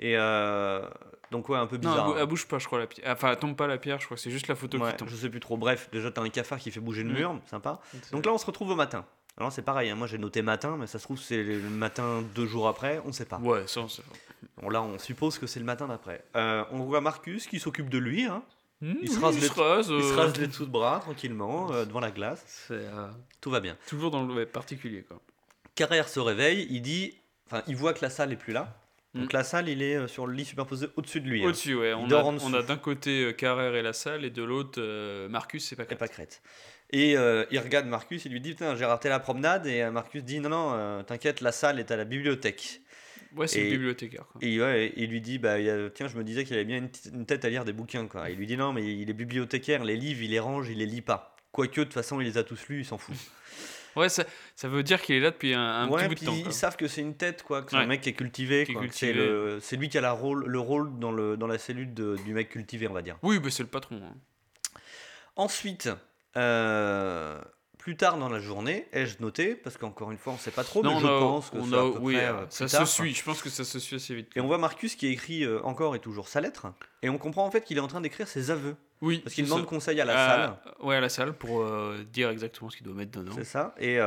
Et euh, donc ouais, un peu Non, bizarre. hein. elle bouge pas, je crois, la pierre. Enfin, elle tombe pas la pierre, je crois c'est juste la photo Ouais, qui tombe. je sais plus trop. Bref, déjà t'as un cafard qui fait bouger le Mm. mur, sympa. Donc là on se retrouve au matin. Alors c'est pareil, hein, moi j'ai noté matin, mais ça se trouve c'est le matin deux jours après, on sait pas. Ouais, ça, on sait pas. Bon là on suppose que c'est le matin d'après. Euh, on voit Marcus qui s'occupe de lui, hein. Hmm, Il se oui, rase il les- se rase, il se euh, rase les dessous de bras tranquillement euh, devant la glace, euh, tout va bien. toujours dans le particulier, quoi. Carrère se réveille, il dit, enfin, il voit que la salle est plus là. Donc Mm. la salle, il est sur le lit superposé au-dessus de lui. hein, Au-dessus, ouais. On a, on a d'un côté Carrère et la salle, et de l'autre euh, Marcus, et crête. Et euh, il regarde Marcus, il lui dit, putain, j'ai raté la promenade. Et Marcus dit, non, non, euh, t'inquiète, la salle est à la bibliothèque. Ouais, c'est le bibliothécaire. Quoi. Et ouais, il lui dit, bah, tiens, je me disais qu'il avait bien une, tête à lire des bouquins. Quoi. Il lui dit, non, mais il est bibliothécaire, les livres, il les range, il les lit pas. Quoique, de toute façon, il les a tous lus, il s'en fout. Ouais, ça, ça veut dire qu'il est là depuis un, un ouais, petit bout de temps. ils quoi. savent que c'est une tête, quoi, que c'est Ouais. un mec qui est cultivé. C'est lui qui a la rôle, le rôle dans, le, dans la cellule de- du mec cultivé, on va dire. Oui, bah, c'est le patron. hein. Ensuite, euh, plus tard dans la journée, ai-je noté, parce qu'encore une fois, on sait pas trop, non, mais je a- pense que on a- à peu oui, près, euh, euh, ça se suit. Je pense que ça se suit assez vite. Et on voit Marcus qui écrit euh, encore et toujours sa lettre, et on comprend en fait qu'il est en train d'écrire ses aveux, Oui, parce qu'il demande ça. conseil à la salle. Ouais, à la salle pour dire exactement ce qu'il doit mettre dedans. C'est ça. Et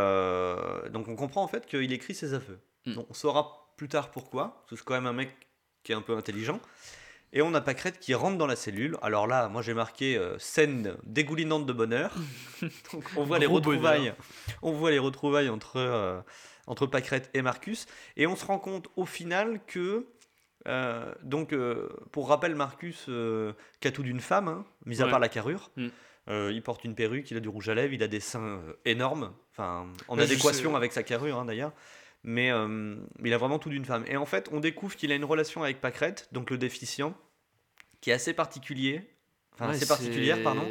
donc on comprend en fait qu'il écrit ses aveux. Mm. Donc, on saura plus tard pourquoi, parce que c'est quand même un mec qui est un peu intelligent. Et on a Pâquerette qui rentre dans la cellule. Alors là, moi j'ai marqué euh, scène dégoulinante de bonheur. Donc on voit les retrouvailles. bonheur. On voit les retrouvailles entre, euh, entre Pâquerette et Marcus. Et on se rend compte au final que. euh, donc, euh, pour rappel, Marcus, euh, qui a tout d'une femme, hein, mis à Ouais. part la carrure. Mm. Euh, il porte une perruque, il a du rouge à lèvres, il a des seins euh, énormes, enfin en adéquation avec sa carrure hein, d'ailleurs. Mais euh, il a vraiment tout d'une femme. Et en fait, on découvre qu'il a une relation avec Pâquerette, donc le déficient, qui est assez particulier. Enfin, Ouais, assez particulière, pardon.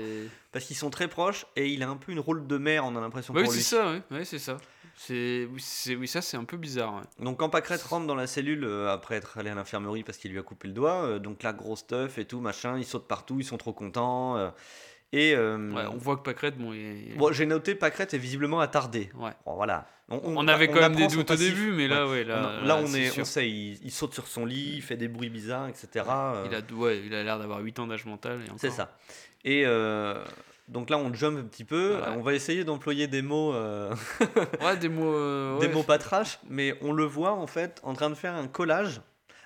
Parce qu'ils sont très proches et il a un peu une rôle de mère, on a l'impression Ouais, pour c'est ça, ouais, ouais, c'est ça. C'est, oui, c'est, oui, ça c'est un peu bizarre. ouais. Donc quand Pâquerette rentre dans la cellule euh, après être allé à l'infirmerie parce qu'il lui a coupé le doigt, euh, donc là gros stuff et tout machin, ils sautent partout, ils sont trop contents. euh, et euh, Ouais, on voit que Pâquerette, bon, il- bon, j'ai noté Pâquerette est visiblement attardé. ouais. Bon, voilà. On, avait quand même des doutes au début, mais là, ouais, On- là, là, on est, on sait, il, il saute sur son lit, il fait des bruits bizarres, etc. euh, Il a, ouais, il a l'air d'avoir 8 ans d'âge mental. C'est ça. Et euh, donc là, on jump un petit peu. On va essayer d'employer des mots, euh, Ouais, des mots. euh, des mots pas trash, mais on le voit en fait en train de faire un collage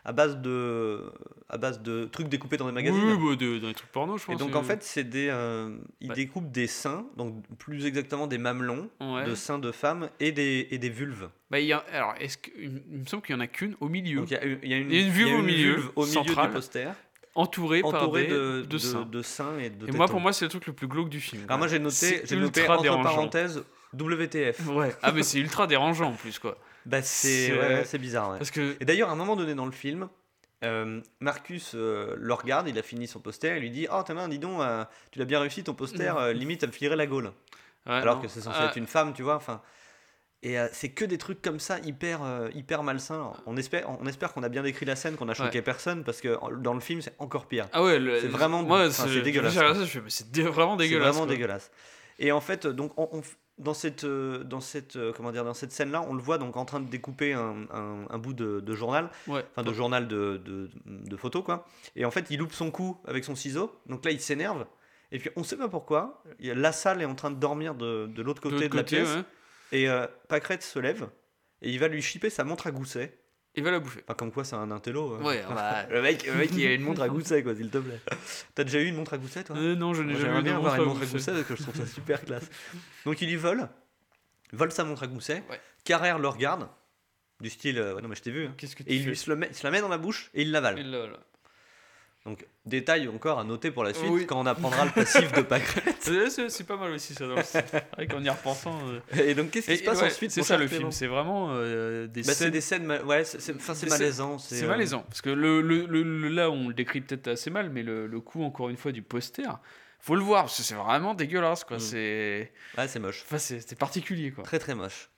à base de, à base de trucs découpés dans des magazines. Oui, bah, de- dans les trucs porno, je Et pense. donc euh. en fait, c'est des, euh, il Ouais. découpe des seins, donc plus exactement des mamelons Ouais. de seins de femmes et des, et des vulves. Bah, il y a, alors, est-ce que, il me semble qu'il y en a qu'une au milieu, Donc il y a, une- il y a une, Il y a une vulve au milieu, vulve au milieu centrale, du poster, entourée, par des, de, de seins. de seins et de Et moi, pour moi, c'est le truc le plus glauque du film. Alors moi j'ai noté, j'ai noté entre dérangeant. parenthèses WTF. Ouais. Ah, mais c'est ultra dérangeant en plus, quoi. Bah c'est C'est- ouais, bizarre. ouais. Parce que. Et d'ailleurs à un moment donné dans le film, euh, Marcus euh, le regarde, il a fini son poster, il lui dit oh ta main dis donc, euh, tu l'as bien réussi ton poster, limite elle me filerait la gaule. ouais, Alors non. que c'est censé Ah, être une femme, tu vois. Enfin. Et c'est que des trucs comme ça hyper hyper malsains. On espère on espère qu'on a bien décrit la scène, qu'on a choqué personne parce que dans le film c'est encore pire. Ah ouais, C'est vraiment- c'est dégueulasse, ça, c'est vraiment dégueulasse. vraiment dégueulasse. Et en fait, donc, on- dans cette, euh, dans cette, euh, comment dire, dans cette scène-là, on le voit donc en train de découper un, un- un bout de, de journal, Ouais. enfin de journal de, de, de photos, quoi. Et en fait, il loupe son coup avec son ciseau. Donc là, il s'énerve. Et puis, on sait pas pourquoi. La salle est en train de dormir de, de l'autre côté de la côté, pièce. ouais. Et euh, Pâquerette se lève. Et il va lui chipper sa montre à gousset. Il va la bouffer. Enfin, comme quoi, c'est un intello. hein. Ouais, bah, le, mec, le mec, il a une montre à gousset, quoi, s'il te plaît. T'as déjà eu une montre à gousset, toi? Euh, non, je n'ai jamais eu bien avoir une montre à gousset. parce que je trouve ça super classe. Donc il y vole, vole sa montre à gousset. Ouais. Carrère le regarde, du style euh, ouais, non mais je t'ai vu. hein. Qu'est-ce que tu Et il, lui se, le met, il se la met dans la bouche et il l'avale. Là, là. Donc détail encore à noter pour la suite Oui. quand on apprendra le passif de Pâquerette. C'est pas mal aussi ça dans le vrai qu'en y repensant. euh, Et donc qu'est-ce qui et- se passe ouais, ensuite C'est ça le film, c'est vraiment euh, des Bah, c'est scènes. des scènes, ma- ouais, c'est malaisant. C'est euh, malaisant parce que le, le, le- là on le décrypte peut-être assez mal, mais le, le coup encore une fois du poster, faut le voir parce que c'est vraiment dégueulasse quoi. Mm. C'est Ouais, c'est moche. enfin c'est c'est particulier quoi. Très très moche.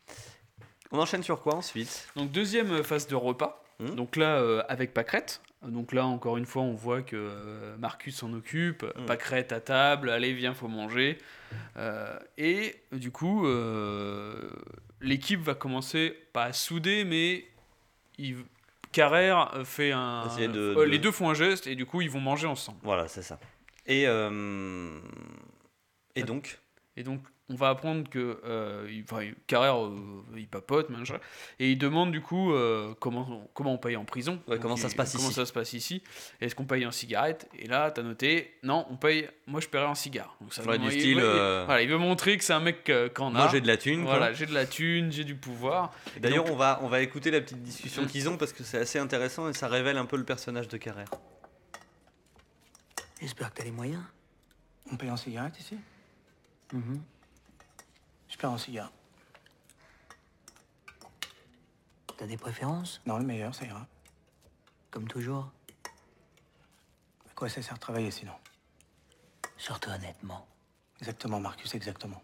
On enchaîne sur quoi ensuite? Donc deuxième phase de repas. Hmm. Donc là euh, avec Pâquerette. Donc là encore une fois on voit que euh, Marcus s'en occupe. Pâquerette à table. Allez viens faut manger. Euh, et du coup euh, l'équipe va commencer pas à souder mais il Carrère fait un Essayer de- de- les deux font un geste et du coup ils vont manger ensemble. Voilà, c'est ça. Et euh, et donc Et donc, on va apprendre que euh, il, enfin, il- Carrère, euh, il papote, machin, et il demande du coup euh, comment, on- comment on paye en prison. Ouais, comment ça il- se passe comment ici. ça se passe ici Est-ce qu'on paye en cigarette? Et là, t'as noté, non, on paye. Moi, je paierai en cigare. Donc, ça Ouais, du il- style, il- euh, voilà, il veut montrer que c'est un mec euh, qu'en a. moi j'ai de la thune. Voilà, j'ai de la thune, j'ai du pouvoir. D'ailleurs, donc- on va, on va écouter la petite discussion Mm. qu'ils ont parce que c'est assez intéressant et ça révèle un peu le personnage de Carrère. J'espère que t'as les moyens. On paye en cigarette ici? Mhm. Je paye en cigare. T'as des préférences? Non, le meilleur, ça ira. Comme toujours À quoi ça sert de travailler sinon? Surtout honnêtement. Exactement, Marcus, exactement.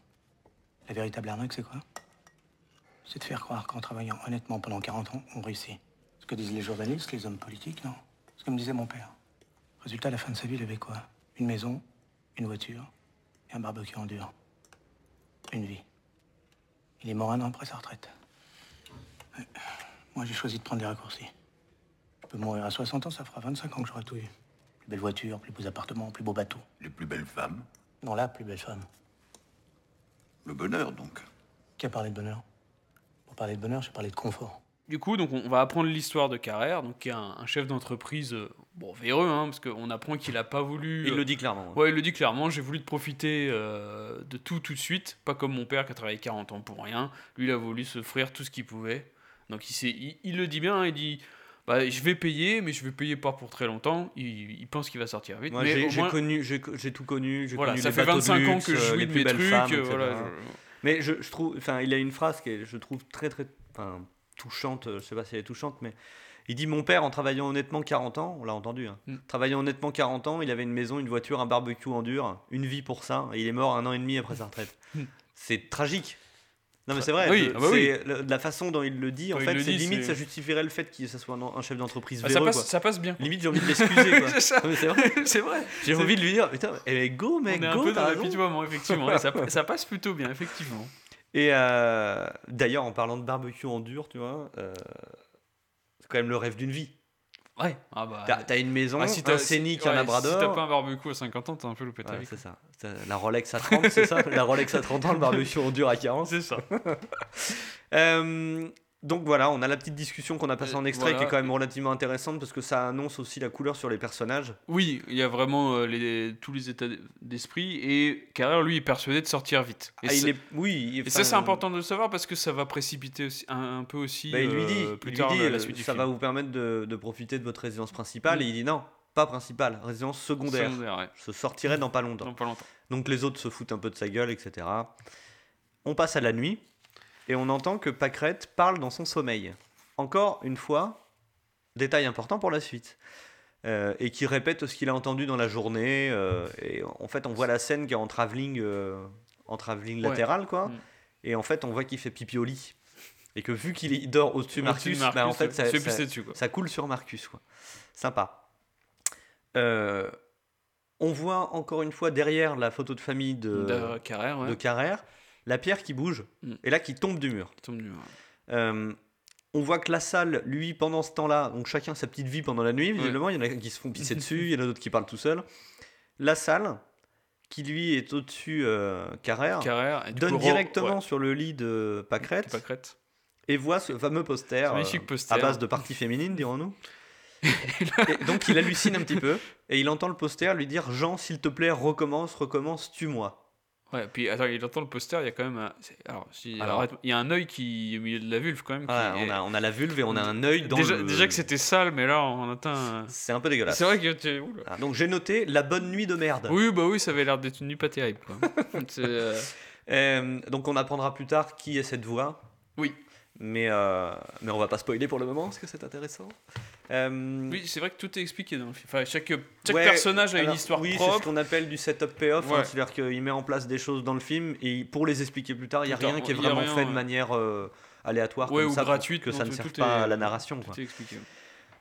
La véritable arnaque, c'est quoi? C'est de faire croire qu'en travaillant honnêtement pendant 40 ans, on réussit. Ce que disent les journalistes, les hommes politiques, non? Ce que me disait mon père. Résultat, à la fin de sa vie, il avait quoi? Une maison, une voiture et un barbecue en dur. Une vie. Il est mort un an après sa retraite. Ouais. Moi, j'ai choisi de prendre les raccourcis. Je peux mourir à 60 ans, ça fera 25 ans que j'aurai tout eu. Plus belle voiture, plus beaux appartements, plus beaux bateaux. Les plus belles femmes. Non, la plus belle femme. Le bonheur, donc. Qui a parlé de bonheur? Pour parler de bonheur, j'ai parlé de confort. Du coup, donc on va apprendre l'histoire de Carrère, donc qui est un, un chef d'entreprise, euh, bon, véreux, hein, parce qu'on apprend qu'il a pas voulu. Il euh, le dit clairement. Ouais, il le dit clairement, j'ai voulu te profiter euh, de tout tout de suite, pas comme mon père qui a travaillé 40 ans pour rien. Lui, il a voulu s'offrir tout ce qu'il pouvait. Donc il, il, il le dit bien, il dit bah, je vais payer, mais je vais payer pas pour très longtemps. Il, il pense qu'il va sortir vite. Moi, mais j'ai moins, connu, j'ai connu. J'ai voilà, connu ça les fait bateaux de 25 ans luxe, que je euh, jouis de mes trucs. femmes, euh, voilà, je- Mais je, je trouve, enfin, il a une phrase qui est, je trouve très très, enfin, touchante. euh, Je sais pas si elle est touchante, mais il dit mon père en travaillant honnêtement 40 ans, on l'a entendu, hein, Mm. travaillant honnêtement 40 ans, il avait une maison, une voiture, un barbecue en dur, une vie pour ça, et il est mort un an et demi après sa retraite. Mm. C'est tragique. Non mais c'est vrai. Oui, ah bah oui. la façon dont il le dit, en Quand fait, c'est limite ça justifierait le fait qu'il ça soit un, un chef d'entreprise Ah, ça, passe, quoi. ça passe bien. Limite j'ai envie de l'excuser. C'est vrai. C'est vrai. J'ai envie de lui dire, putain, eh, go mec, On est un go, peu dans l'apitoiement, effectivement. ça passe plutôt bien, effectivement. Et euh, d'ailleurs, en parlant de barbecue en dur, tu vois, euh, c'est quand même le rêve d'une vie. Ouais. Ah bah. T'as t'as une maison, ah, si un t'as- scénic, si- un ouais, labrador. Si t'as pas un barbecue à 50 ans, t'as un peu loupé ta Ouais, vie. c'est ça. La Rolex à 30, c'est ça? La Rolex à 30 ans, le barbecue en dur à 40. C'est ça. Euh, donc voilà, on a la petite discussion qu'on a passée en Euh, extrait qui est quand même relativement intéressante parce que ça annonce aussi la couleur sur les personnages. Oui, il y a vraiment euh, les, tous les états d'esprit et Carrère, lui, est persuadé de sortir vite. Et, Ah, il ça- est... Oui, et ça, c'est important de le savoir parce que ça va précipiter aussi, un, un peu aussi Bah, il lui euh, dit, plus il lui dit, la, suite du ça film. va vous permettre de, de profiter de votre résidence principale. Mm. Et il dit non, pas principale, résidence secondaire. Secondaire, ouais. Je sortirai dans pas longtemps. Dans pas longtemps. Donc les autres se foutent un peu de sa gueule, etc. On passe à la nuit et on entend que Pâquerette parle dans son sommeil. Encore une fois, détail important pour la suite. Euh, et qui répète ce qu'il a entendu dans la journée. euh, et en fait, on voit la scène qui est en travelling, euh, en travelling Ouais. latéral, quoi. Mm. Et en fait, on voit qu'il fait pipi au lit. Et que vu qu'il dort au-dessus de Marcus, bah, en fait, ça, dessus, coule sur Marcus, quoi. Sympa. On voit encore une fois derrière la photo de famille de, De Carrère, ouais. de Carrère, la pierre qui bouge Mm. et là qui tombe du mur. Tombe du-. Euh, on voit que la salle, lui, pendant ce temps-là, donc chacun sa petite vie pendant la nuit, visiblement, il y en a qui se font pisser dessus, il y en a d'autres qui parlent tout seuls. La salle, qui lui est au-dessus euh, Carrère, donne coup, directement ouais, sur le lit de Pâquerette Pâquerette. et voit ce fameux poster, Ce euh, poster. à base de parties féminines, dirons-nous. Et donc il hallucine un petit peu et il entend le poster lui dire Jean, s'il te plaît, recommence, recommence, tue-moi. Ouais, puis attends, il entend le poster, il y a quand même. un- Alors, si- Alors- il y a un œil qui est au milieu de la vulve quand même. qui est- on, a, on a la vulve et on a un œil dans déjà, le... déjà que c'était sale, mais là on atteint. C'est un peu dégueulasse. C'est vrai que tu. Ah, donc j'ai noté la bonne nuit de merde. Oui, bah oui, ça avait l'air d'être une nuit pas terrible. Quoi. Euh, Euh, donc on apprendra plus tard qui est cette voix. Oui. Mais, euh, mais on va pas spoiler pour le moment parce que c'est intéressant. Euh, Oui, c'est vrai que tout est expliqué dans le film. Enfin, chaque, chaque ouais, personnage a une histoire oui, c'est ce qu'on appelle du setup payoff. hein, Ouais. C'est-à-dire qu'il met en place des choses dans le film et pour les expliquer plus tard, il n'y a tard, rien qui est vraiment rien, fait de manière euh, aléatoire Ouais, comme ou ça gratuite, que ça ne serve pas est- à la narration. quoi. Tout est expliqué.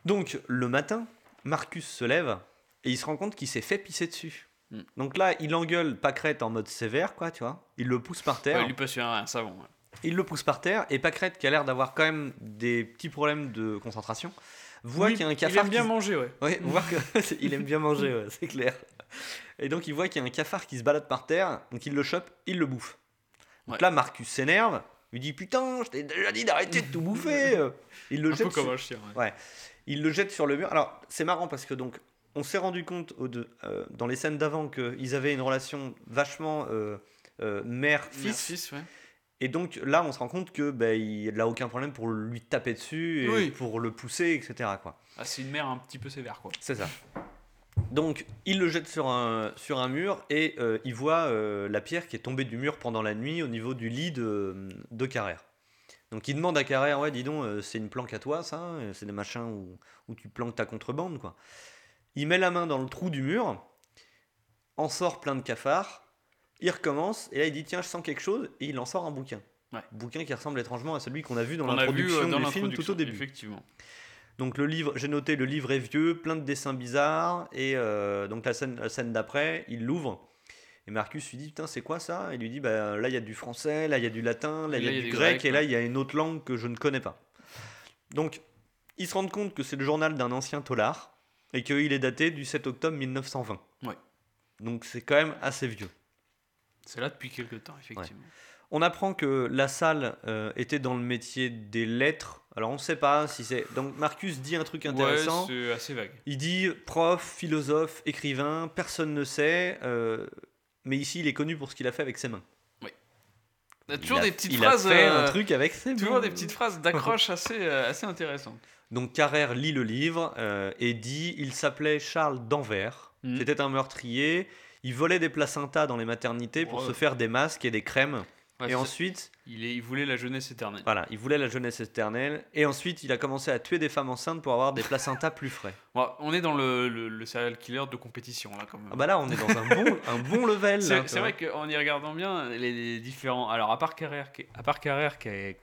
Donc le matin, Marcus se lève et il se rend compte qu'il s'est fait pisser dessus. Mm. Donc là, il engueule Pâquerette en mode sévère, quoi, tu vois. Il le pousse par terre. Il lui passe un, un savon. Il le pousse par terre et Pâquerette, qui a l'air d'avoir quand même des petits problèmes de concentration, voit Oui, qu'il y a un Il cafard. aime bien qui... manger, ouais. Ouais, voir que il aime bien manger, ouais, c'est clair. Et donc il voit qu'il y a un cafard qui se balade par terre, donc il le chope, il le bouffe. Donc Ouais. là, Marcus s'énerve, lui dit putain, je t'ai déjà dit d'arrêter de tout bouffer. Il le Un peu jette comme sur- un chien. ouais. Ouais. Il le jette sur le mur. Alors, c'est marrant parce que donc, on s'est rendu compte euh, dans les scènes d'avant qu'ils avaient une relation vachement euh, euh, mère-fils. Mère, fils, ouais. Et donc là, on se rend compte que ben, il n'a aucun problème pour lui taper dessus et Oui. pour le pousser, etc. Quoi. Ah, c'est une mère un petit peu sévère, quoi. C'est ça. Donc, il le jette sur un, sur un mur et euh, il voit euh, la pierre qui est tombée du mur pendant la nuit au niveau du lit de, de Carrère. Donc, il demande à Carrère Ouais, dis donc, euh, c'est une planque à toi, ça euh, C'est des machins où, où tu planques ta contrebande, quoi. Il met la main dans le trou du mur, en sort plein de cafards, il recommence et là, il dit Tiens, je sens quelque chose et il en sort un bouquin. Ouais. Bouquin qui ressemble étrangement à celui qu'on a vu dans l'introduction euh, dans du film tout l'introduction, au début. Effectivement. Donc le livre, j'ai noté le livre est vieux, plein de dessins bizarres et euh, donc la scène, la scène d'après, il l'ouvre et Marcus lui dit putain c'est quoi ça? Il lui dit bah là il y a du français, là il y a du latin, là il y a du grec et là il y a une autre langue que je ne connais pas. Donc ils se rendent compte que c'est le journal d'un ancien tolard et qu'il est daté du 7 octobre 1920. Ouais. Donc c'est quand même assez vieux. C'est là depuis quelques temps, effectivement. On apprend que la salle euh, était dans le métier des lettres. Alors on ne sait pas si c'est. Donc Marcus dit un truc intéressant. Ouais, c'est assez vague. il dit prof, philosophe, écrivain, personne ne sait. euh, mais ici, il est connu pour ce qu'il a fait avec ses mains. Il y a toujours il a, des petites il phrases. a fait euh, un truc avec ses mains. Toujours des petites phrases d'accroche assez, euh, assez intéressantes. Donc Carrère lit le livre euh, et dit il s'appelait Charles Danvers. Mhm. C'était un meurtrier. Il volait des placentas dans les maternités pour Ouais. se faire des masques et des crèmes. Ouais, et ensuite, il, est, il voulait la jeunesse éternelle. voilà, il voulait la jeunesse éternelle. Et ensuite, il a commencé à tuer des femmes enceintes pour avoir des placentas plus frais. On est dans le, le, le serial killer de compétition là quand même. Ah bah là, on est dans un bon, un bon level. C'est vrai qu'en y regardant bien, les, les différents. Alors, à part Carrère, qui est- à part Carrère qui est.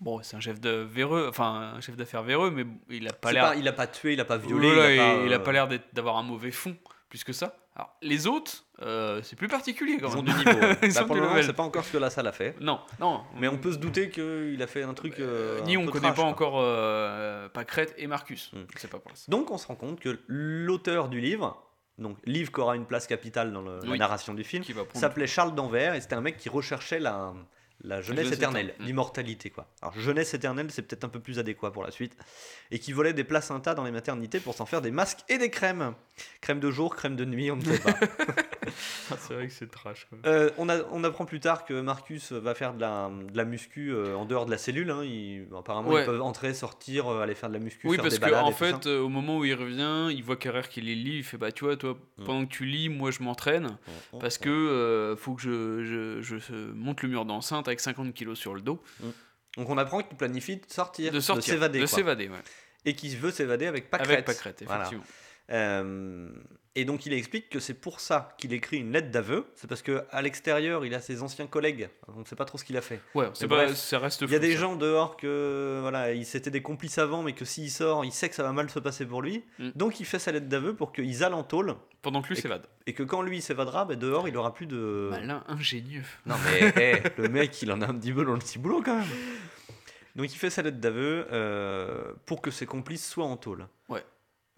Bon, c'est un chef de véreux, enfin un chef d'affaires véreux, mais il a pas l'air. il a pas tué, il a pas violé. Voilà, il a pas, il a euh, pas l'air d'avoir un mauvais fond, plus que ça. Alors, les autres, euh, c'est plus particulier quand Ils ont même. du niveau. ouais. Ils Bah, pour du le moment, level. c'est pas encore ce que la salle a fait. Non, non. Mais on peut se douter qu'il a fait un truc. euh, Ni un on peu connaît trash, pas quoi. encore euh, Pacrette et Marcus. Hmm. C'est pas pour ça. Donc on se rend compte que l'auteur du livre, donc livre qui aura une place capitale dans le- la Oui. narration du film, Qui va prendre. s'appelait Charles Danvers et c'était un mec qui recherchait la, la jeunesse jeunesse éternelle, éternelle. l'immortalité quoi. Alors jeunesse éternelle c'est peut-être un peu plus adéquat pour la suite. Et qui volait des placentas dans les maternités pour s'en faire des masques et des crèmes. Crème de jour, crème de nuit, on ne sait pas. Ah, c'est vrai que c'est trash. quoi. Euh, on, a- on apprend plus tard que Marcus va faire de la, de la muscu euh, en dehors de la cellule. hein. Apparemment Ouais. ils peuvent entrer, sortir, euh, aller faire de la muscu, Oui, faire parce des que balades en et tout fait, euh, au moment où il revient, il voit Carrère qui les lit, il fait bah tu vois, toi, Mm. pendant que tu lis, moi je m'entraîne parce que faut que je, je, je se- monte le mur d'enceinte avec 50 kilos sur le dos, Donc on apprend qu'il planifie de sortir, de s'évader. de s'évader, ouais. et qui veut s'évader avec Pacrette. avec Voilà. effectivement. Euh, et donc il explique que c'est pour ça qu'il écrit une lettre d'aveu. C'est parce que à l'extérieur, il a ses anciens collègues. On ne sait pas trop ce qu'il a fait. Ouais, c'est pas, bref, ça reste. Il y a des ça. gens dehors que voilà, ils s'étaient des complices avant, mais que s'il sort, il sait que ça va mal se passer pour lui. Mm. Donc il fait sa lettre d'aveu pour qu'ils allent en tôle pendant que lui s'évade. et que quand lui s'évadera, ben, dehors il aura plus de. Malin, ingénieux. Non mais hey, le mec il en a un petit peu dans le petit boulot quand même. Donc il fait sa lettre d'aveu euh, pour que ses complices soient en tôle. Ouais.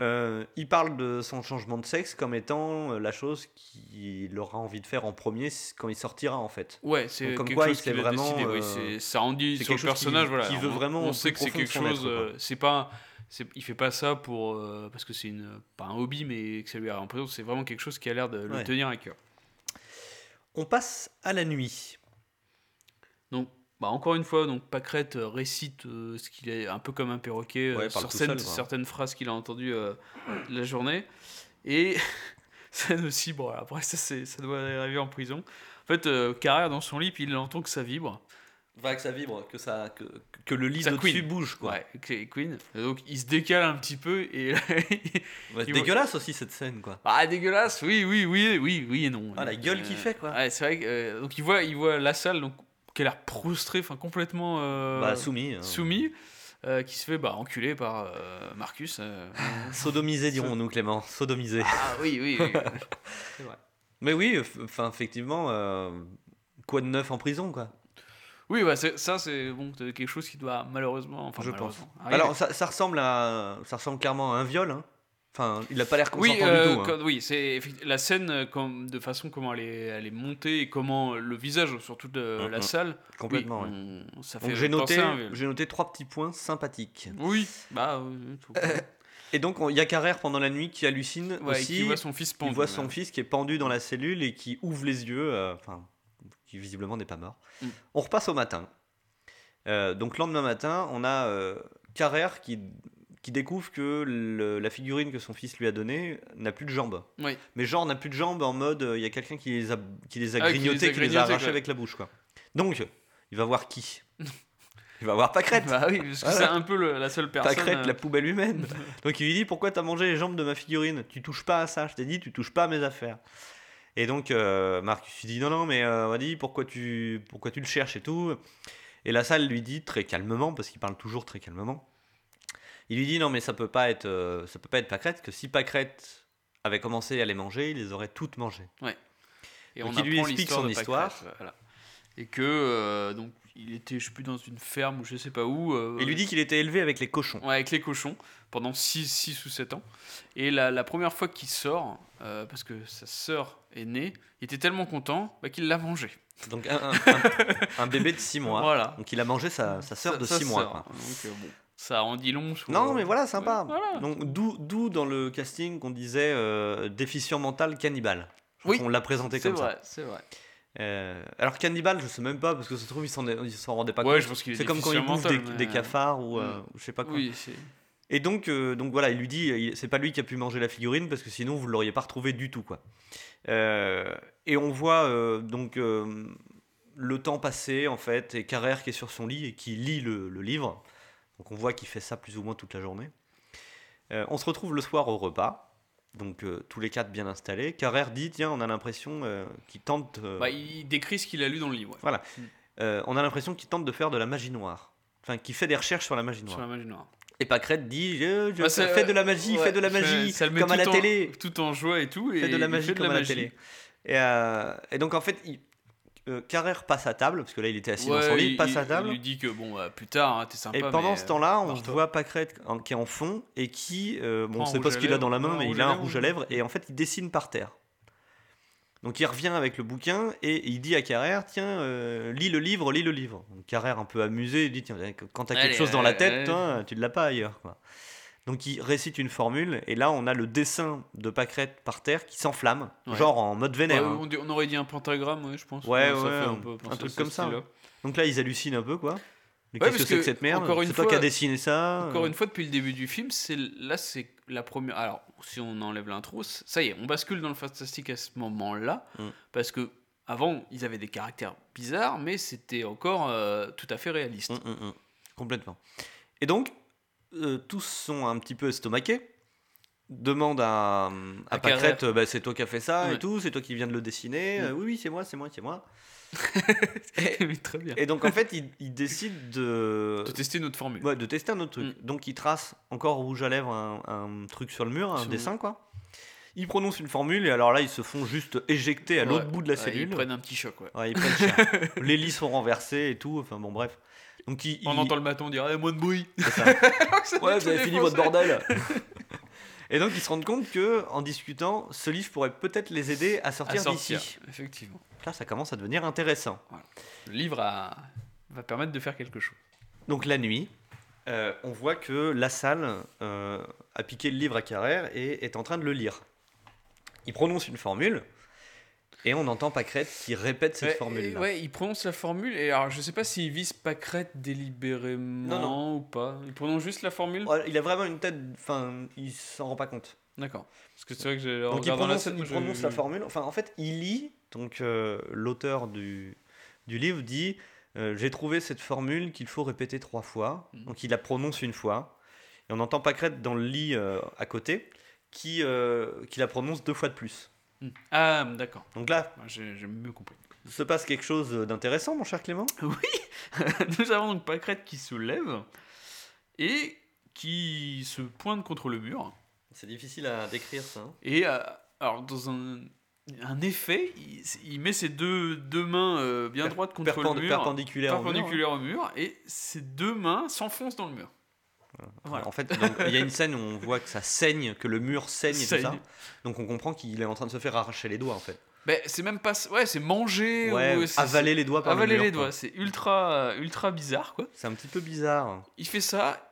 Euh, il parle de son changement de sexe comme étant euh, la chose qu'il aura envie de faire en premier quand il sortira en fait. Ouais, c'est Donc, comme quelque quoi, chose il qu'il vraiment, oui, euh, c'est- ça en dit sur le chose qui- personnage, voilà. qui veut On- vraiment On sait que c'est quelque chose. être, c'est pas. c'est- Il fait pas ça pour euh, parce que c'est une pas un hobby mais que ça lui a l'impression c'est vraiment quelque chose qui a l'air de le Ouais. tenir à cœur. On passe à la nuit. Donc bah, encore une fois donc Pacrette euh, récite euh, ce qu'il est un peu comme un perroquet euh, Ouais, sur tout certaines, seul, quoi. certaines phrases qu'il a entendues la journée et scène aussi bon après ça ça doit arriver en prison. En fait Carrère dans son lit puis il entend que ça vibre. Enfin, que ça vibre, que, ça, que, que le lit couine. bouge quoi. Ouais, que- Queen. Et donc il se décale un petit peu et c'est Il- dégueulasse aussi cette scène quoi. Ah dégueulasse, oui, oui, oui, oui, oui et non. Ah, la gueule qu'il fait, quoi. Ouais, c'est vrai que euh, donc il voit, il voit la salle donc qui a l'air prostrée, enfin complètement euh, Bah soumis. hein. soumis, euh, qui se fait bah enculer par euh, Marcus. euh. Sodomisé dirons-nous Clément, sodomisé. ah oui, oui, oui. Mais oui, enfin effectivement, euh, quoi de neuf en prison quoi? oui, bah c'est- ça c'est bon, c'est quelque chose qui doit malheureusement, enfin Je pense. arriver. Alors ça, ça ressemble à, ça ressemble clairement à un viol. hein. Enfin, il a pas l'air consentant oui, euh, du tout. hein. oui, c'est la scène euh, comme de façon comment elle est, elle est montée et comment le visage surtout de Mhm. la salle. Complètement. oui, ouais. on- ça Donc fait j'ai noté, j'ai noté trois petits points sympathiques. Oui, bah tout. Et donc on- il y a Carrère pendant la nuit qui hallucine Ouais, aussi. qui voit son fils il pendu. voit ouais. son fils qui est pendu dans la cellule et qui ouvre les yeux, euh, enfin, qui visiblement n'est pas mort. Mm. On repasse au matin. Euh, donc lendemain matin, on a euh, Carrère qui, qui découvre que le- la figurine que son fils lui a donnée n'a plus de jambes. Oui. Mais genre n'a plus de jambes en mode euh, il y a quelqu'un qui les a, qui les a Ah, qui les a grignotées, qui les a, quoi. avec la bouche. Quoi. Donc il va voir qui? Il va voir Pâquerette. Bah oui, parce que Voilà. c'est un peu le- la seule personne. Pâquerette, euh, la poubelle humaine. donc il lui dit pourquoi t'as mangé les jambes de ma figurine? Tu touches pas à ça. Je t'ai dit tu touches pas à mes affaires. Et donc euh, Marcus lui dit non non mais euh, vas-y pourquoi tu pourquoi tu le cherches et tout? Et la salle lui dit très calmement parce qu'il parle toujours très calmement. Il lui dit non mais ça peut pas être euh, ça peut pas être Pâquerette que si Pâquerette avait commencé à les manger il les aurait toutes mangées. Et Donc on il lui explique son histoire. Voilà. Et que euh, donc il était, je sais plus, dans une ferme ou je sais pas où. euh, Il lui dit qu'il était élevé avec les cochons. Ouais, avec les cochons pendant 6 ou 7 ans. Et la, la première fois qu'il sort, euh, parce que sa sœur est née, il était tellement content bah, qu'il l'a mangé. Donc un, un- un- un bébé de 6 mois. Voilà. Donc il a mangé sa, sa sœur de sa 6 mois. Donc, euh, bon, ça en dit long sur. Non, mais voilà, sympa. Voilà. Donc d'où d'où dans le casting qu'on disait euh, déficient mental cannibale. Je crois Oui, qu'on l'a présenté C'est comme vrai, ça. c'est vrai. Euh, alors cannibale, je sais même pas parce que ça se trouve il s'en rendait pas Ouais, compte. je pense qu'il est C'est comme quand il bouffe des, mais, des cafards ou euh, mm. je sais pas quoi. Oui, c'est. Et donc, euh, donc voilà, il lui dit, c'est pas lui qui a pu manger la figurine parce que sinon vous l'auriez pas retrouvé du tout quoi. Euh, et on voit donc le temps passer en fait et Carrère qui est sur son lit et qui lit le, le livre. Donc on voit qu'il fait ça plus ou moins toute la journée. Euh, on se retrouve le soir au repas. Donc euh, tous les quatre bien installés. Carrère dit tiens on a l'impression euh, qu'il tente. Bah, il décrit ce qu'il a lu dans le livre. ouais, voilà. Euh, on a l'impression qu'il tente de faire de la magie noire. Enfin, qu'il fait des recherches sur la magie noire. Sur la magie noire. Et Pâquerette dit je, je Bah, fais de la magie, ouais, fais de la magie, ça comme à la en- télé. Tout en joie et tout. Et Fais de la magie de comme la à la télé. Et, et donc en fait, il, euh, Carrère passe à table, parce que là il était assis dans son lit, il passe à table. il lui dit que bon, bah, plus tard, hein, t'es sympa. et pendant mais, ce temps-là, on barre-toi. voit Pâquerette en- qui est en fond et qui, euh, bon, on sait pas ce qu'il a dans la main, mais il a un rouge à lèvres et en fait il dessine par terre. Donc il revient avec le bouquin et il dit à Carrère tiens, euh, lis le livre, lis le livre. Donc Carrère un peu amusé, il dit tiens, quand t'as quelque Allez, chose dans la tête, allez. toi, tu ne l'as pas ailleurs. Quoi. Donc il récite une formule et là on a le dessin de Pâquerette par terre qui s'enflamme, Ouais. genre en mode vénère. hein. on, aurait dit un pentagramme, ouais, je pense. Ouais, ça fait un- peu un truc comme ça. Donc là ils hallucinent un peu quoi. Mais Qu'est-ce que c'est que cette merde? C'est toi qui as dessiné ça Encore une fois, depuis le début du film, c'est là, c'est la première. Alors, si on enlève l'intro, ça y est, on bascule dans le fantastique à ce moment-là, Mm. parce que avant, ils avaient des caractères bizarres, mais c'était encore euh, tout à fait réaliste. Hum, hum. Complètement. Et donc, euh, tous sont un petit peu estomaqués. Demande à, à, À Pâquerette, Carrère. euh, bah, c'est toi qui as fait ça et tout, c'est toi qui viens de le dessiner. Mm. Euh, oui, oui, c'est moi, c'est moi, c'est moi. Mais très bien. Et donc, en fait, il, il décide de, De tester notre formule. ouais, de tester un autre truc. Mm. Donc, il trace encore rouge à lèvres un, un truc sur le mur, un Sur dessin, quoi. Il prononce une formule et alors là, ils se font juste éjecter à l'autre bout de la ouais, cellule. Ils prennent un petit choc, ouais. Ouais, ils prennent cher. Les lits sont renversés et tout. Enfin, bon, bref. Donc, il, On il- entend le matin, on dirait Eh, moins de bruit. ça. Ouais, vous avez fini votre bordel. Et donc ils se rendent compte que en discutant, ce livre pourrait peut-être les aider à sortir sortir, d'ici. effectivement. Là, ça commence à devenir intéressant. Le livre a- va permettre de faire quelque chose. Donc la nuit, euh, on voit que la salle euh, a piqué le livre à Carrère et est en train de le lire. Il prononce une formule et on entend Pâquerette qui répète cette Ouais, formule-là. Ouais, il prononce la formule et alors je sais pas s'il vise Pâquerette délibérément Non, non. ou pas. Il prononce juste la formule. Il a vraiment une tête, enfin, il s'en rend pas compte. D'accord. Parce que c'est vrai que j'ai Donc il la prononce, scène, il je- prononce la formule. Enfin, en fait, il lit. Donc euh, l'auteur du, du livre dit euh, J'ai trouvé cette formule qu'il faut répéter trois fois. Mhm. Donc il la prononce une fois. Et on entend Pâquerette dans le lit euh, à côté qui, qui la prononce deux fois de plus. Hmm. Ah, d'accord. Donc là, Ouais, J'ai mieux compris. se passe quelque chose d'intéressant, mon cher Clément? Nous avons donc Pâquerette qui se lève et qui se pointe contre le mur. C'est difficile à décrire ça. hein. Et euh, alors, dans un, un effet, il, il met ses deux, deux mains euh, bien droites contre Perpend- le mur, perpendiculaire, au mur, perpendiculaires au mur, et ses deux mains s'enfoncent dans le mur. Voilà. En fait, il y a une scène où on voit que ça saigne, que le mur saigne et tout ça. Donc on comprend qu'il est en train de se faire arracher les doigts en fait. Ben, c'est même pas. Ouais, c'est manger. Ouais, ou avaler les doigts par avaler le mur. les doigts. C'est ultra, ultra bizarre, quoi. C'est un petit peu bizarre. Il fait ça.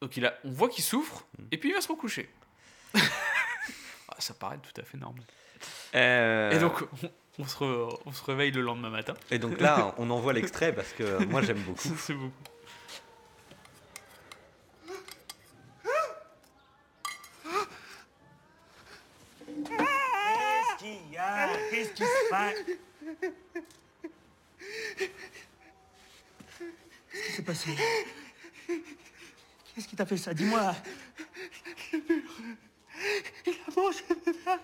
Donc il a, on voit qu'il souffre, Hmm. et puis il va se recoucher. Ah, ça paraît tout à fait normal. Euh, Et donc, on, on se re- on se réveille le lendemain matin. et donc là, on envoie l'extrait parce que moi j'aime beaucoup. C'est beaucoup. Qu'est-ce qu'il y a Qu'est-ce qui se passe? Qu'est-ce qui s'est passé? Qu'est-ce qui t'a fait ça? Dis-moi. Il a mangé mes mains.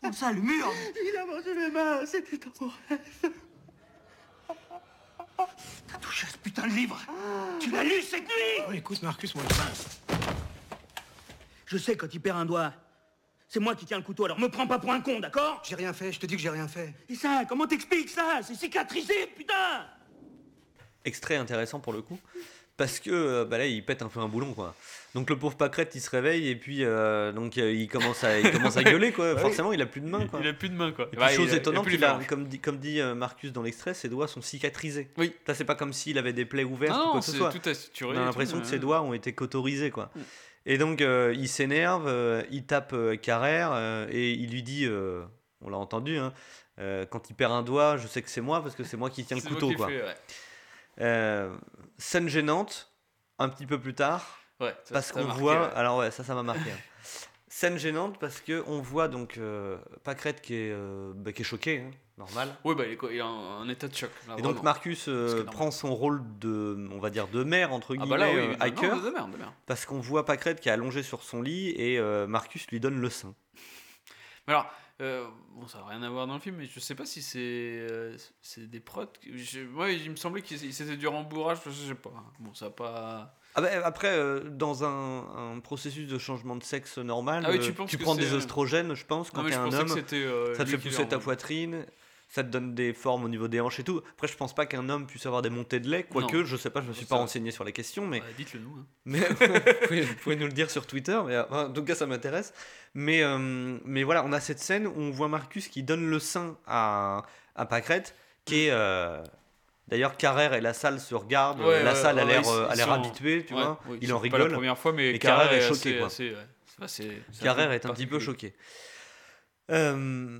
Comment ça, le mur? Il a mangé mes mains. C'était dans mon rêve. T'as touché à ce putain de livre Tu l'as lu cette nuit? Oh, écoute, Marcus, moi, je Je sais quand il perd un doigt. C'est moi qui tiens le couteau, alors me prends pas pour un con, d'accord J'ai rien fait, je te dis que j'ai rien fait. Et ça, comment t'expliques ça C'est cicatrisé, putain extrait intéressant pour le coup. Parce que euh, bah là, il pète un peu un boulon, quoi. Donc le pauvre Pâquerette, il se réveille et puis euh, donc euh, il commence à il commence à gueuler, quoi. Ouais. Forcément, il a plus de main, quoi. Il a plus de main, quoi. Et puis, Ouais, chose il a- il a étonnante, il a, comme dit, comme dit Marcus dans l'extrait, ses doigts sont cicatrisés. Oui. Ça, c'est pas comme s'il avait des plaies ouvertes Non, ou quoi non, que ce c'est soit. tout assuré On a l'impression que ses doigts ont été cotorisés, quoi. Mm. Et donc, euh, il s'énerve, euh, il tape euh, Carrère et il lui dit, on l'a entendu, hein, quand il perd un doigt, je sais que c'est moi parce que c'est moi qui tiens le couteau, quoi. ouais. Euh, scène gênante, un petit peu plus tard, Ouais, ça, parce qu'on voit, ouais. alors ouais, ça, ça m'a marqué. hein. Scène gênante parce que on voit donc Pâquerette qui est, bah, qui est choqué, hein, normal. Ouais, bah, il est, quoi, il est en, en état de choc. là, Et donc. Marcus euh, prend son rôle de, on va dire, de mère entre Ah guillemets, bah là, oui, euh, hacker, non, de merde, de merde. parce qu'on voit Pâquerette qui est allongé sur son lit et euh, Marcus lui donne le sein. Mais alors, euh, bon, ça n'a rien à voir dans le film, mais je sais pas si c'est euh, c'est des prods. je- Moi, il me semblait que c'était du rembourrage, je sais pas. Bon, ça a pas. Ah bah, après, euh, dans un, un processus de changement de sexe normal, Ah oui, euh, tu prends des oestrogènes, je pense, quand je un homme. euh, Ça te fait pousser ta poitrine, ça te donne des formes au niveau des hanches et tout. Après, je pense pas qu'un homme puisse avoir des montées de lait, quoique, je sais pas, je me suis pas renseigné sur les questions, mais, Ouais, Dites-le nous. hein. mais vous, pouvez, vous pouvez nous le dire sur Twitter, mais euh, en tout cas, ça m'intéresse. Mais, euh, mais voilà, on a cette scène où on voit Marcus qui donne le sein à, à Pâquerette, qui est. euh, D'ailleurs, Carrère et la salle se regardent. Ouais, la ouais, salle a ouais, euh, a l'air habituée, tu Ouais, vois. oui, il en pas la rigole. première fois, mais Et Carrère Carrère est est choqué, assez- quoi. assez, ouais. Carrère est un petit peu choqué. Euh,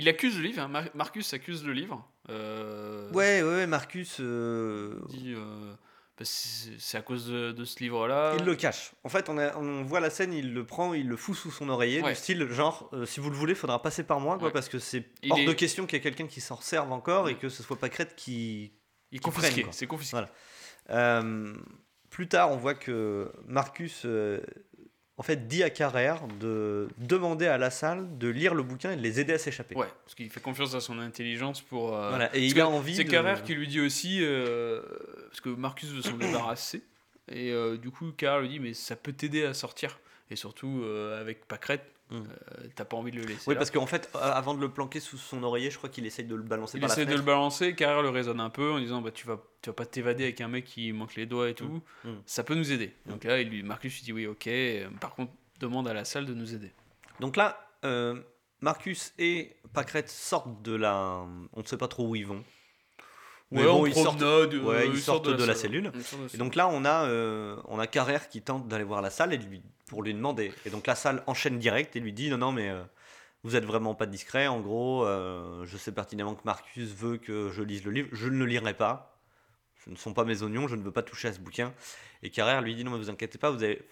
Il accuse le livre, hein, Mar- Marcus accuse le livre. euh, ouais, ouais, ouais, Marcus. euh, dit, euh, bah, c'est à cause de, de ce livre-là. Il le cache. En fait, on, a- on voit la scène, il le prend, il le fout sous son oreiller, Ouais. du style genre, euh, si vous le voulez, faudra passer par moi, quoi, Ouais. parce que c'est hors est- de question qu'il y ait quelqu'un qui s'en serve encore et que ce soit Pâquerette qui. Il confisqué. C'est confisqué. Voilà. Euh, plus tard, on voit que Marcus, en fait, dit à Carrère de demander à la salle de lire le bouquin et de les aider à s'échapper. Ouais, parce qu'il fait confiance à son intelligence pour. euh, Voilà, et parce il a envie. C'est de- Carrère qui lui dit aussi, euh, parce que Marcus veut s'en débarrasser, et euh, du coup Carrère lui dit mais ça peut t'aider à sortir, et surtout avec Pâquerette, Mm. euh, t'as pas envie de le laisser. Oui, là. parce qu'en fait, avant de le planquer sous son oreiller, je crois qu'il essaye de le balancer il par la essaie de le balancer, Carrère le raisonne un peu en disant bah tu vas tu vas pas t'évader avec un mec qui manque les doigts et tout, Mm. ça peut nous aider. Donc là il lui Marcus lui dit oui ok, euh, par contre demande à la salle de nous aider. Donc là, euh, Marcus et Pâquerette sortent de la. On ne sait pas trop où ils vont. Mais Ouais, bon, ils sortent- promenade, ouais, ils sortent de la cellule. De la Et donc là, on a, euh, on a Carrère qui tente d'aller voir la salle et lui, pour lui demander. Et donc la salle enchaîne direct et lui dit non, non, mais euh, vous êtes vraiment pas discret. En gros, euh, je sais pertinemment que Marcus veut que je lise le livre. Je ne le lirai pas. Ce ne sont pas mes oignons. Je ne veux pas toucher à ce bouquin. Et Carrère lui dit non, mais vous inquiétez pas. Vous avez,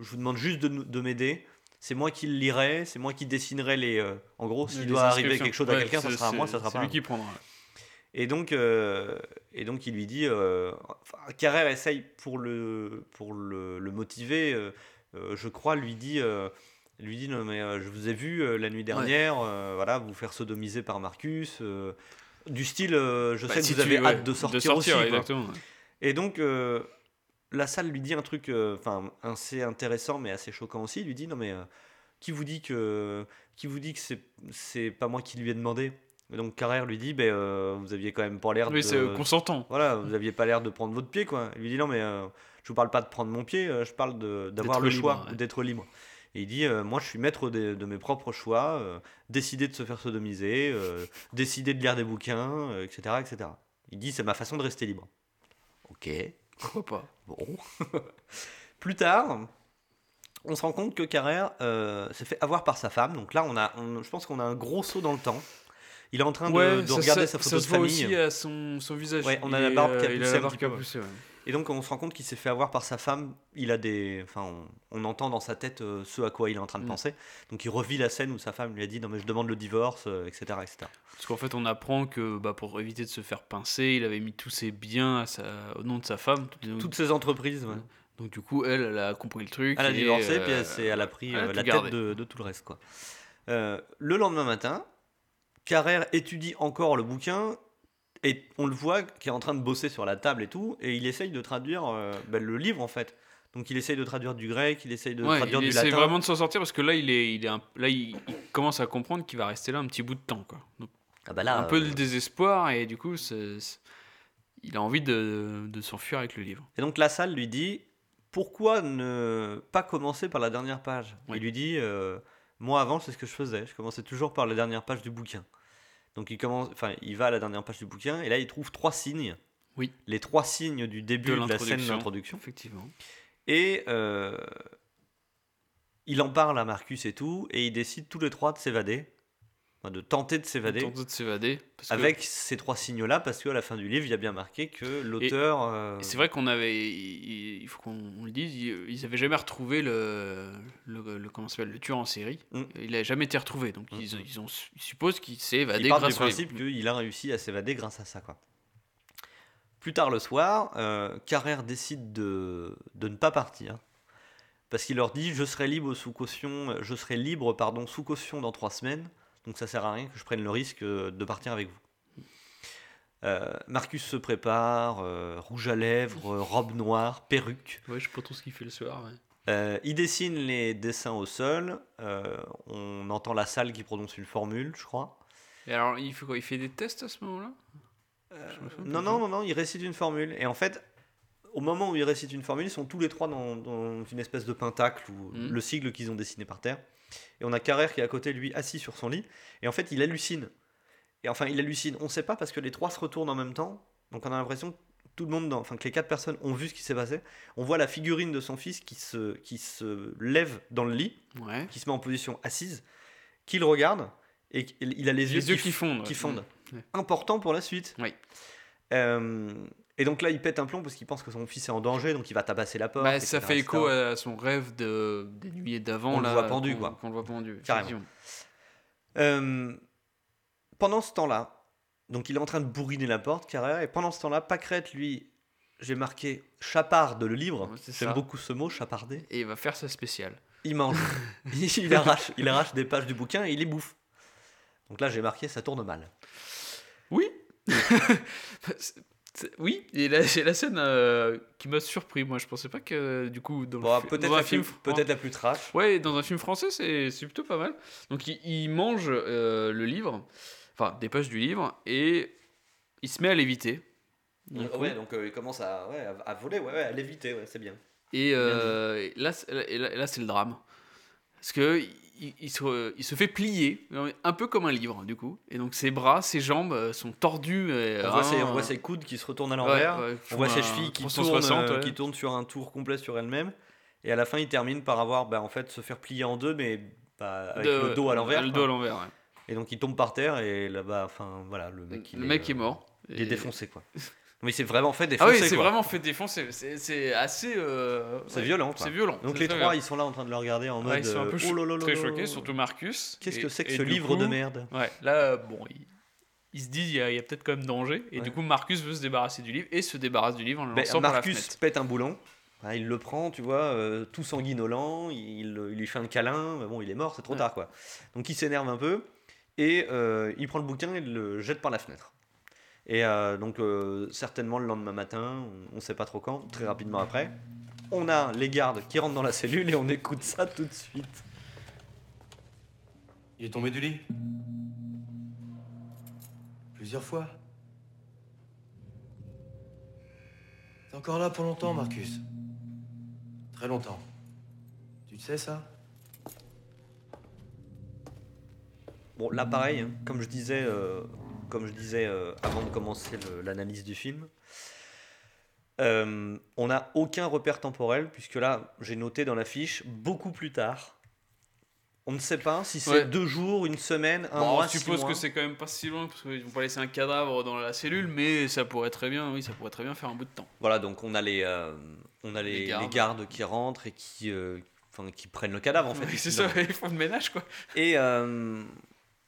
je vous demande juste de, m'aider. C'est moi qui le lirai. C'est moi qui dessinerai les. euh, en gros, s'il doit arriver quelque chose à quelqu'un, ça c'est- sera à moi, ça c'est- sera c'est pas. à lui qui prendra. Et donc, euh, et donc il lui dit, euh, Carrère essaye pour le, pour le, le motiver, euh, je crois, lui dit, lui dit non mais je vous ai vu la nuit dernière, voilà, vous faire sodomiser par Marcus, du style, je Bah, sais que vous tu- avez ouais, hâte de sortir, aussi. exactement. Et donc la salle lui dit un truc, enfin assez intéressant mais assez choquant aussi. Il lui dit non mais qui vous dit que qui vous dit que c'est c'est pas moi qui lui ai demandé? Et donc Carrère lui dit ben euh, vous aviez quand même pas l'air de Oui, c'est euh, consentant. voilà, vous aviez pas l'air de prendre votre pied, quoi. Il lui dit non, mais euh, je vous parle pas de prendre mon pied, euh, je parle d'avoir le libre, choix, ouais. d'être libre. Et il dit, euh, moi je suis maître de, de mes propres choix, décider de se faire sodomiser, décider de lire des bouquins, etc., etc. Il dit, c'est ma façon de rester libre. Ok, Pourquoi pas? Bon. Plus tard, on se rend compte que Carrère euh, s'est fait avoir par sa femme. Donc là, on a, on- je pense qu'on a un gros saut dans le temps. Il est en train de, de ça- regarder ça- sa photo ça de se voit famille. aussi à son, son visage. Ouais, on a la barbe qui a euh, poussé barbe qui a ouais. Et donc on se rend compte qu'il s'est fait avoir par sa femme. Il a des, enfin, on, on entend dans sa tête euh, ce à quoi il est en train de Mm. penser. Donc il revit la scène où sa femme lui a dit non mais je demande le divorce, euh, etc., etc. Parce qu'en fait, on apprend que bah, pour éviter de se faire pincer, il avait mis tous ses biens à sa- au nom de sa femme. Donc, Toutes ces entreprises. ouais. donc du coup, elle, elle a compris le truc. Elle a et, divorcé, euh, puis elle, a pris elle a tout la gardé. tête de, de tout le reste. Quoi. Le lendemain matin, Carrère étudie encore le bouquin et on le voit qui est en train de bosser sur la table et tout, et il essaye de traduire euh, ben, le livre en fait. Donc il essaye de traduire du grec, il essaye de Ouais, traduire il du latin. vraiment de s'en sortir parce que là, il est, il est un- là, il, il commence à comprendre qu'il va rester là un petit bout de temps, quoi. Donc, Ah bah là, un peu euh, de désespoir et du coup, c'est- c'est- il a envie de, de s'enfuir avec le livre. Et donc la salle lui dit pourquoi ne pas commencer par la dernière page? Il lui dit euh, moi avant c'est ce que je faisais, je commençais toujours par la dernière page du bouquin. Donc il commence, enfin il va à la dernière page du bouquin et là il trouve trois signes. Oui. Les trois signes du début De de, la scène d'introduction. Effectivement. Et euh, il en parle à Marcus et tout, et ils décident tous les trois de s'évader, de tenter de s'évader Tenter de s'évader. parce que- avec ces trois signes-là, parce qu'à la fin du livre, il y a bien marqué que l'auteur. euh, c'est vrai qu'on avait, il faut qu'on on le dise, ils ils avaient jamais retrouvé le, le, le- comment s'appelle, le tueur en série. Mm. Il n'a jamais été retrouvé, donc Mm. ils, ils, ont, ils supposent qu'il s'est évadé il part du grâce livre. principe qu'il a réussi à s'évader grâce à ça. Quoi. Plus tard le soir, euh, Carrère décide de, de ne pas partir. Parce qu'il leur dit je serai libre sous caution, je serai libre pardon sous caution dans trois semaines, donc ça sert à rien que je prenne le risque euh, de partir avec vous. Euh, Marcus se prépare, euh, rouge à lèvres, robe noire, perruque. Ouais, je sais pas trop ce qu'il fait le soir. ouais. Il dessine les dessins au sol. on entend la salle qui prononce une formule, je crois. Et alors, il fait quoi? Il fait des tests à ce moment-là? Non, non, non, non, il récite une formule. Et en fait, au moment où il récite une formule, ils sont tous les trois dans, dans une espèce de pentacle ou Mhm. le sigle qu'ils ont dessiné par terre. Et on a Carrère qui est à côté lui, assis sur son lit. Et en fait, il hallucine. Et enfin, il hallucine. On ne sait pas parce que les trois se retournent en même temps. Donc on a l'impression que tout le monde, dans- enfin que les quatre personnes ont vu ce qui s'est passé. On voit la figurine de son fils qui se, qui se lève dans le lit, Ouais. qui se met en position assise, qui le regarde et il a les, Les yeux qui qui fondent. qui ouais. fondent. Ouais. Important pour la suite. Oui. Euh, et donc là, il pète un plomb parce qu'il pense que son fils est en danger, donc il va tabasser la porte. Bah, ça fait écho à son rêve de, des nuits d'avant. On le voit pendu, quoi. Qu'on le voit pendu. Carrément. Euh, pendant ce temps-là, donc il est en train de bourriner la porte, Carrère, et pendant ce temps-là, Pâquerette, lui, j'ai marqué chaparde le livre. Ouais, J'aime beaucoup ce mot, chaparder. Et il va faire sa spéciale. Il mange. il, arrache, il arrache des pages du bouquin et il les bouffe. Donc là, j'ai marqué ça tourne mal. Oui Oui, et là, c'est la scène euh, qui m'a surpris. Moi, je pensais pas que du coup, dans, le Bon, peut-être dans un film. peut-être la plus trash. Ouais, dans un film français, c'est c'est plutôt pas mal. Donc, il, il mange euh, le livre, enfin, des pages du livre, et il se met à l'éviter. Donc, ouais, donc euh, il commence à, ouais, à, à voler, ouais, à l'éviter, ouais, c'est bien. Et, euh, là, là, et là, c'est le drame. Parce que il, il se, il se fait plier, un peu comme un livre, du coup. Et donc ses bras, ses jambes euh, sont tordus. et On voit, ses, vraiment, on voit euh, ses coudes qui se retournent à l'envers. ouais, On voit ses chevilles qui 360, tournent, euh, ouais. qui tournent sur un tour complet sur elles-mêmes. Et à la fin, il termine par avoir, bah, en fait, se faire plier en deux, mais bah, avec De- le dos à l'envers. Le dos à l'envers. Et donc, il tombe par terre et là-bas, enfin, voilà, le mec, il le est, mec euh, est mort. Il est défoncé, quoi. Mais il s'est vraiment fait Ah défoncer. oui, c'est vraiment fait défoncer. C'est- C'est assez. euh, C'est ouais, violent. C'est violent. Donc, c'est les trois, violent. ils sont là en train de le regarder en mode. Ouais, ils sont un peu euh, oh très choqués, surtout Marcus. Qu'est-ce que c'est que ce livre de merde Ouais, là, bon, il, il se dit il y, a peut-être quand même danger. Et Ouais. du coup, Marcus veut se débarrasser du livre et se débarrasse du livre en le Ben, lançant par la Marcus fenêtre. pète un boulon. Ah, il le prend, tu vois, euh, tout sanguinolent. Il, il lui fait un câlin. Mais bon, il est mort, c'est trop tard, quoi. Donc il s'énerve un peu. Et euh, il prend le bouquin et le jette par la fenêtre. Et euh, donc, euh, certainement le lendemain matin, on ne sait pas trop quand, très rapidement après, on a les gardes qui rentrent dans la cellule et on écoute ça tout de suite. Il est tombé du lit Plusieurs fois. T'es encore là pour longtemps, Marcus. Très longtemps. Tu le sais, ça? Bon, là, pareil, hein, comme je disais, euh, comme je disais euh, avant de commencer l'analyse du film, euh, on n'a aucun repère temporel, puisque là, j'ai noté dans la fiche, beaucoup plus tard. On ne sait pas si c'est Ouais. deux jours, une semaine, un Bon, mois, six suppose mois. que c'est quand même pas si loin parce qu'ils vont pas laisser un cadavre dans la cellule, mais ça pourrait très bien, oui, ça pourrait très bien faire un bout de temps. Voilà, donc on a les, euh, on a les, Les les gardes. qui rentrent et qui, enfin, qui prennent le cadavre, en fait. Oui, c'est ça, ils font le ménage quoi. Et euh,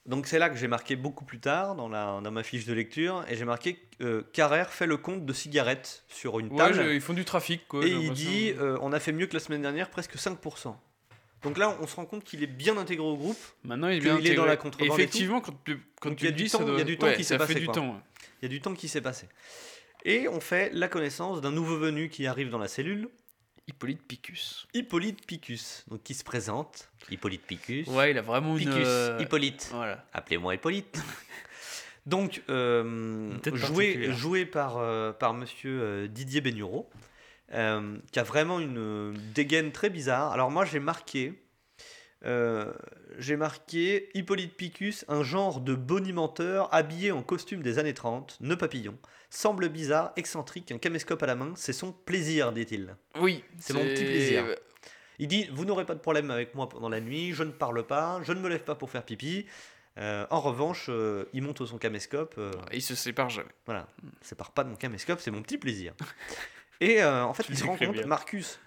donc c'est là que j'ai marqué beaucoup plus tard dans, la, dans ma fiche de lecture, et j'ai marqué euh, Carrère fait le compte de cigarettes sur une Ouais, table, je- ils font du trafic quoi. et il dit euh, on a fait mieux que la semaine dernière, presque 5%. Donc là, on se rend compte qu'il est bien intégré au groupe. Maintenant, il est bien est dans intégré. la contrebande. Effectivement, quand tu, quand Donc, tu il y a le du dis, temps- il y a du temps ouais, qui s'est passé, fait du quoi. temps. ouais. Il y a du temps qui s'est passé. Et on fait la connaissance d'un nouveau venu qui arrive dans la cellule, Hippolyte Picus. Hippolyte Picus, donc qui se présente. Hippolyte Picus. Ouais, il a vraiment une. Picus, euh, Hippolyte. Voilà. Appelez-moi Hippolyte. Donc, euh, Une joué, particulière. joué par, euh, par monsieur euh, Didier Bénureau, euh, qui a vraiment une euh, dégaine très bizarre. Alors, moi, j'ai marqué. euh, j'ai marqué Hippolyte Picus, un genre de bonimenteur habillé en costume des années 30, nœud papillon, semble bizarre, excentrique, un caméscope à la main, c'est son plaisir, dit-il. Oui, C'est mon petit plaisir. Il dit Vous n'aurez pas de problème avec moi pendant la nuit, je ne parle pas, je ne me lève pas pour faire pipi. Euh, en revanche, euh, il monte son caméscope. euh, Il se sépare jamais. voilà, ça part pas de mon caméscope, c'est mon petit plaisir. Et euh, en fait, Tu il se rend compte, bien. Marcus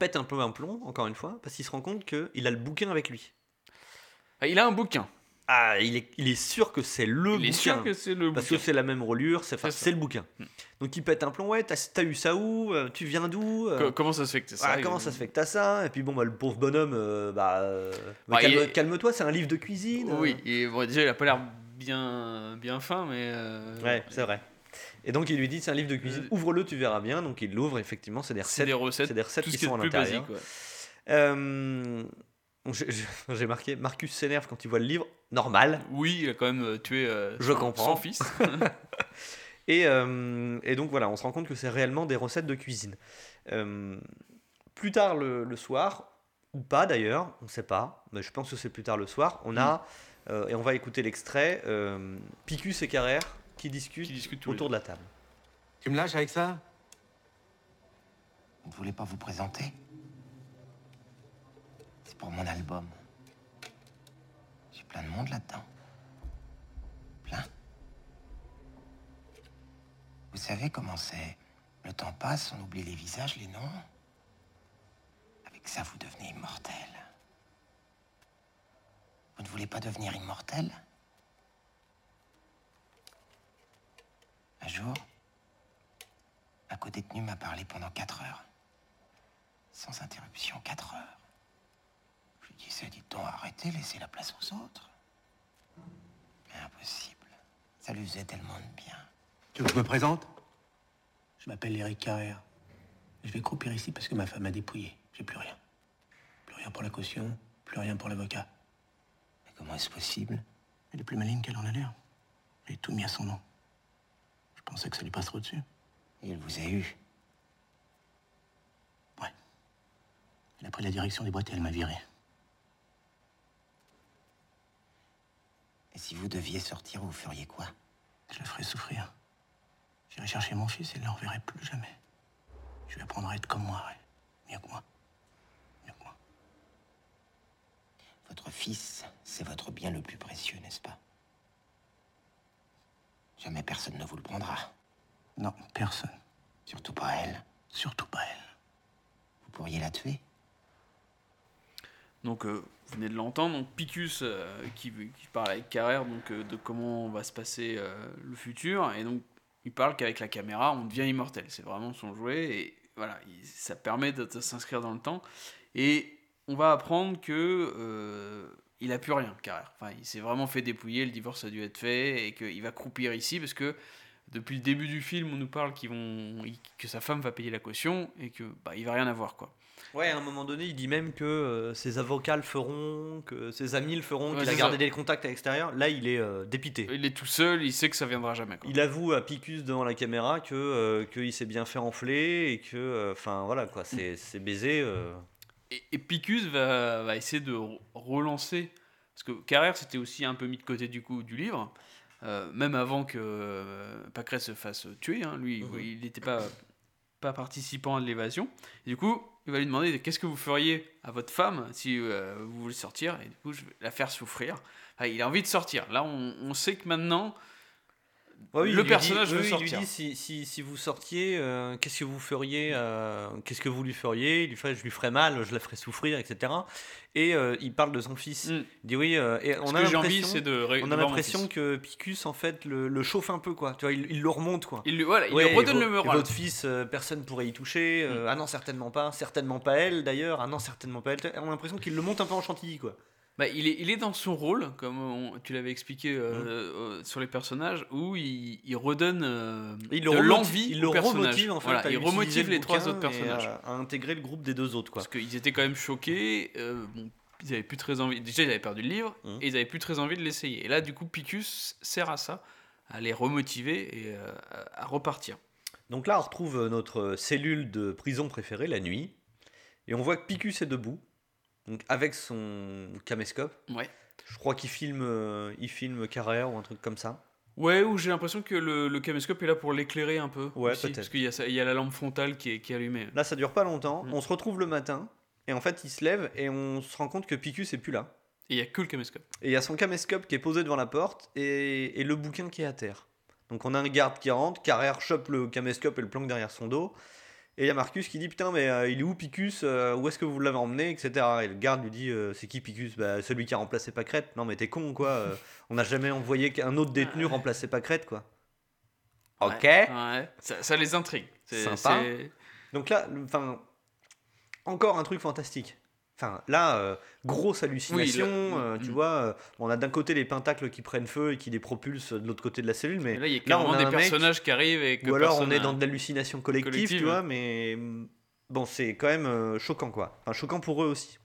pète un peu un plomb, encore une fois, parce qu'il se rend compte qu'il a le bouquin avec lui. Ah, Il a un bouquin. Ah, il est, il est sûr que c'est le Il bouquin. est sûr que c'est le Parce bouquin. que c'est la même reliure, c'est enfin, C'est c'est le bouquin. Hmm. Donc il pète un plomb, ouais, t'as t'as eu ça où Euh, Tu viens d'où Euh, Co- Comment ça se fait que c'est ça Ah, comment ça se fait que t'as ça Et puis bon, bah, le pauvre bonhomme, euh, bah, Bah, calme- il est- calme-toi, c'est un livre de cuisine. Oui, et bon, déjà il a pas l'air bien, bien fin, mais. Ouais, c'est vrai. Et donc il lui dit c'est un livre de cuisine, ouvre-le, tu verras bien. Donc il l'ouvre, effectivement, c'est des C'est recettes. des recettes, c'est des recettes tout qui ce sont à l'intérieur. basique. ouais. J'ai marqué Marcus s'énerve quand il voit le livre, normal. Oui, il a quand même euh, tué euh, Je son, comprends. son fils. Et, euh, et donc voilà, on se rend compte que c'est réellement des recettes de cuisine. Euh, plus tard le, le soir, ou pas d'ailleurs, on ne sait pas, mais je pense que c'est plus tard le soir, on a, euh, et on va écouter l'extrait, euh, Picus et Carrère qui discutent, Qui autour de la table. Tu me lâches avec ça? Vous ne voulez pas vous présenter C'est pour mon album. Plein de monde là-dedans. Plein. Vous savez comment c'est Le temps passe, on oublie les visages, les noms. Avec ça, vous devenez immortel. Vous ne voulez pas devenir immortel? Un jour, un co-détenu m'a parlé pendant quatre heures. Sans interruption, quatre heures. Disais, dites donc, arrêtez, laissez la place aux autres. Mais impossible. Ça lui faisait tellement de bien. Tu veux que je me présente? Je m'appelle Eric Carrère. Je vais croupir ici parce que ma femme a dépouillé. J'ai plus rien. Plus rien pour la caution, plus rien pour l'avocat. Mais comment est-ce possible? Elle est plus maligne qu'elle en a l'air. J'ai tout mis à son nom. Je pensais que ça lui passerait au-dessus. Et il vous a eu. Ouais. Elle a pris la direction des boîtes et elle m'a viré. Et si vous deviez sortir, vous feriez quoi? Je le ferai souffrir. J'irai chercher mon fils et ne le reverrai plus jamais. Je lui apprendrai à être comme moi, ouais. Mieux que moi. Mieux que moi. Votre fils, c'est votre bien le plus précieux, n'est-ce pas? Jamais personne ne vous le prendra. Non, personne. Surtout pas elle. Surtout pas elle. Vous pourriez la tuer? Donc, euh, vous venez de l'entendre, donc Picus euh, qui, parle avec Carrère donc, euh, de comment va se passer le futur, et donc il parle qu'avec la caméra, on devient immortel. C'est vraiment son jouet, et voilà, il- ça permet de, de s'inscrire dans le temps. Et on va apprendre que il a plus rien, Carrère. Enfin, il s'est vraiment fait dépouiller, le divorce a dû être fait, et qu'il va croupir ici, parce que depuis le début du film, on nous parle qu'ils vont, que sa femme va payer la caution, et que bah, il va rien avoir, quoi. Ouais, à un moment donné, il dit même que euh, ses avocats le feront, que ses amis le feront, Ouais, qu'il a gardé ça. des contacts à l'extérieur. Là, il est euh, dépité. Il est tout seul, il sait que ça viendra jamais, quoi. Il avoue à Picus devant la caméra que euh, qu'il s'est bien fait enfler et que, enfin voilà quoi, c'est c'est baisé. Et, et Picus va, va essayer de re- relancer. Parce que Carrère s'était aussi un peu mis de côté du coup du livre, même avant que Pacret se fasse tuer. hein. lui, Mhm. il n'était pas, pas participant à l'évasion. Du coup, il va lui demander qu'est-ce que vous feriez à votre femme si euh, vous voulez sortir? Et du coup, je vais la faire souffrir. Il a envie de sortir. Là, on sait que maintenant, Ouais, oui, le personnage dit, veut oui, il lui sortir. dit si, si, si vous sortiez, euh, qu'est-ce que vous feriez euh, Qu'est-ce que vous lui feriez? Il lui fait, je lui ferais mal, je la ferais souffrir, etc. Et euh, il parle de son fils. Mm. Il dit oui. euh, et on a l'impression, de. on a l'impression que Picus en fait le, le chauffe un peu quoi. Tu vois, il, il le remonte quoi. Il voilà, il Ouais, lui redonne le moral. Votre fils, euh, personne pourrait y toucher. euh, Ah non, certainement pas. Certainement pas elle d'ailleurs. Ah non, certainement pas elle. On a l'impression qu'il le monte un peu en chantilly quoi. Bah, il, est, il est dans son rôle, comme on- tu l'avais expliqué euh, Mmh. euh, sur les personnages, où il, il redonne euh, il de l'envie il le remotive en fait. Voilà, il remotive le les trois autres personnages. à, à intégrer le groupe des deux autres quoi. Parce qu'ils étaient quand même choqués. euh, bon, ils avaient plus très envie. Déjà, ils avaient perdu le livre Mhm. et ils avaient plus très envie de l'essayer. Et là, du coup, Picus sert à ça, à les remotiver et à repartir. Donc là, on retrouve notre cellule de prison préférée la nuit. Et on voit que Picus est debout, donc avec son caméscope. Ouais. Je crois qu'il filme, euh, il filme Carrère ou un truc comme ça. Ouais, où j'ai l'impression que le, le caméscope est là pour l'éclairer un peu. Ouais, peut-être. Parce qu'il y, a ça- il y a la lampe frontale qui est, qui est allumée. Là, ça dure pas longtemps. Mm. On se retrouve le matin. Et en fait, il se lève et on se rend compte que Picus est plus là. Et il y a que le caméscope. Et il y a son caméscope qui est posé devant la porte et, et le bouquin qui est à terre. Donc on a un garde qui rentre, Carrère chope le caméscope et le planque derrière son dos. Et il y a Marcus qui dit Putain, mais euh, il est où Picus Euh, Où est-ce que vous l'avez emmené etc. Et le garde lui dit euh, C'est qui Picus? Bah, Celui qui a remplacé Pacrette. Non, mais t'es con quoi On n'a jamais envoyé qu'un autre détenu remplacer Pacrette, quoi. Ok. Ouais, ça, ça les intrigue. C'est- Sympa. Donc là, enfin, encore un truc fantastique. Enfin, là, euh, grosse hallucination, Oui, le- euh, tu mm. vois. euh, on a d'un côté les pentacles qui prennent feu et qui les propulsent de l'autre côté de la cellule, mais là, il y a là, on a des mec- personnages qui arrivent et que ou alors on est dans de l'hallucination collective, Collective, tu vois, mais mm, bon, c'est quand même choquant, quoi. Enfin, choquant pour eux aussi.